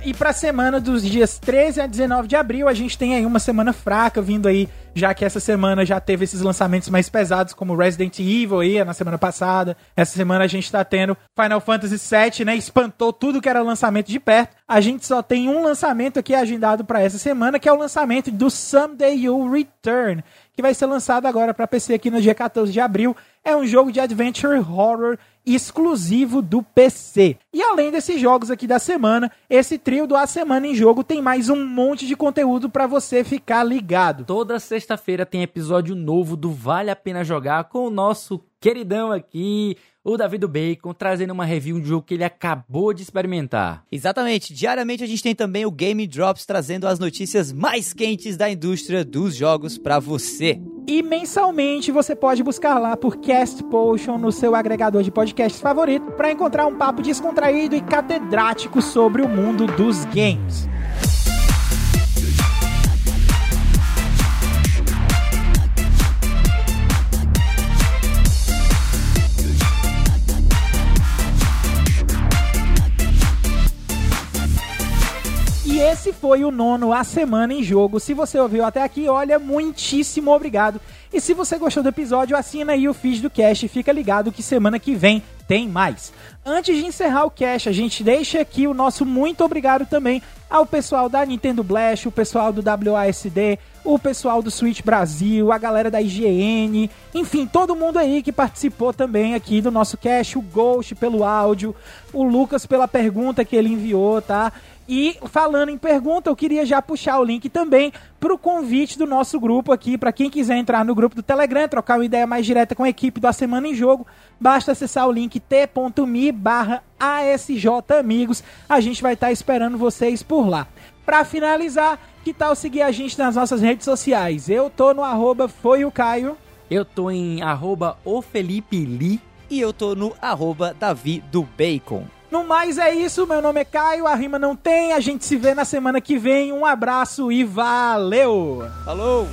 Speaker 1: e pra semana dos dias 13 a 19 de abril, a gente tem aí uma semana fraca vindo aí, já que essa semana já teve esses lançamentos mais pesados, como Resident Evil aí, na semana passada. Essa semana a gente tá tendo Final Fantasy VII, né? Espantou tudo que era lançamento de perto. A gente só tem um lançamento aqui agendado para essa semana, que é o lançamento do Someday You'll Return, que vai ser lançado agora para PC aqui no dia 14 de abril. É um jogo de adventure horror exclusivo do PC. E além desses jogos aqui da semana, esse trio do A Semana em Jogo tem mais um monte de conteúdo para você ficar ligado.
Speaker 2: Toda sexta-feira tem episódio novo do Vale a Pena Jogar com o nosso queridão aqui, o Davi do Bacon, trazendo uma review de um jogo que ele acabou de experimentar.
Speaker 3: Exatamente. Diariamente a gente tem também o Game Drops trazendo as notícias mais quentes da indústria dos jogos para você.
Speaker 1: E mensalmente você pode buscar lá por Cast Potion no seu agregador de podcasts favorito para encontrar um papo descontraído e catedrático sobre o mundo dos games. Esse foi o nono A Semana em Jogo. Se você ouviu até aqui, olha, muitíssimo obrigado. E se você gostou do episódio, assina aí o feed do Cast e fica ligado que semana que vem tem mais. Antes de encerrar o Cast, a gente deixa aqui o nosso muito obrigado também ao pessoal da Nintendo Blast, o pessoal do WASD, o pessoal do Switch Brasil, a galera da IGN, enfim, todo mundo aí que participou também aqui do nosso cast, o Ghost pelo áudio, o Lucas pela pergunta que ele enviou, tá? E falando em pergunta, eu queria já puxar o link também para o convite do nosso grupo aqui, para quem quiser entrar no grupo do Telegram, trocar uma ideia mais direta com a equipe do A Semana em Jogo, basta acessar o link t.me barra ASJ Amigos. A gente vai estar tá esperando vocês por lá. Para finalizar, que tal seguir a gente nas nossas redes sociais? Eu tô no arroba foi o Caio.
Speaker 2: Eu tô em arroba o Felipe Li.
Speaker 3: E eu tô no arroba Davi do Bacon.
Speaker 1: No mais é isso, meu nome é Caio, a rima não tem, a gente se vê na semana que vem. Um abraço e valeu!
Speaker 3: Falou!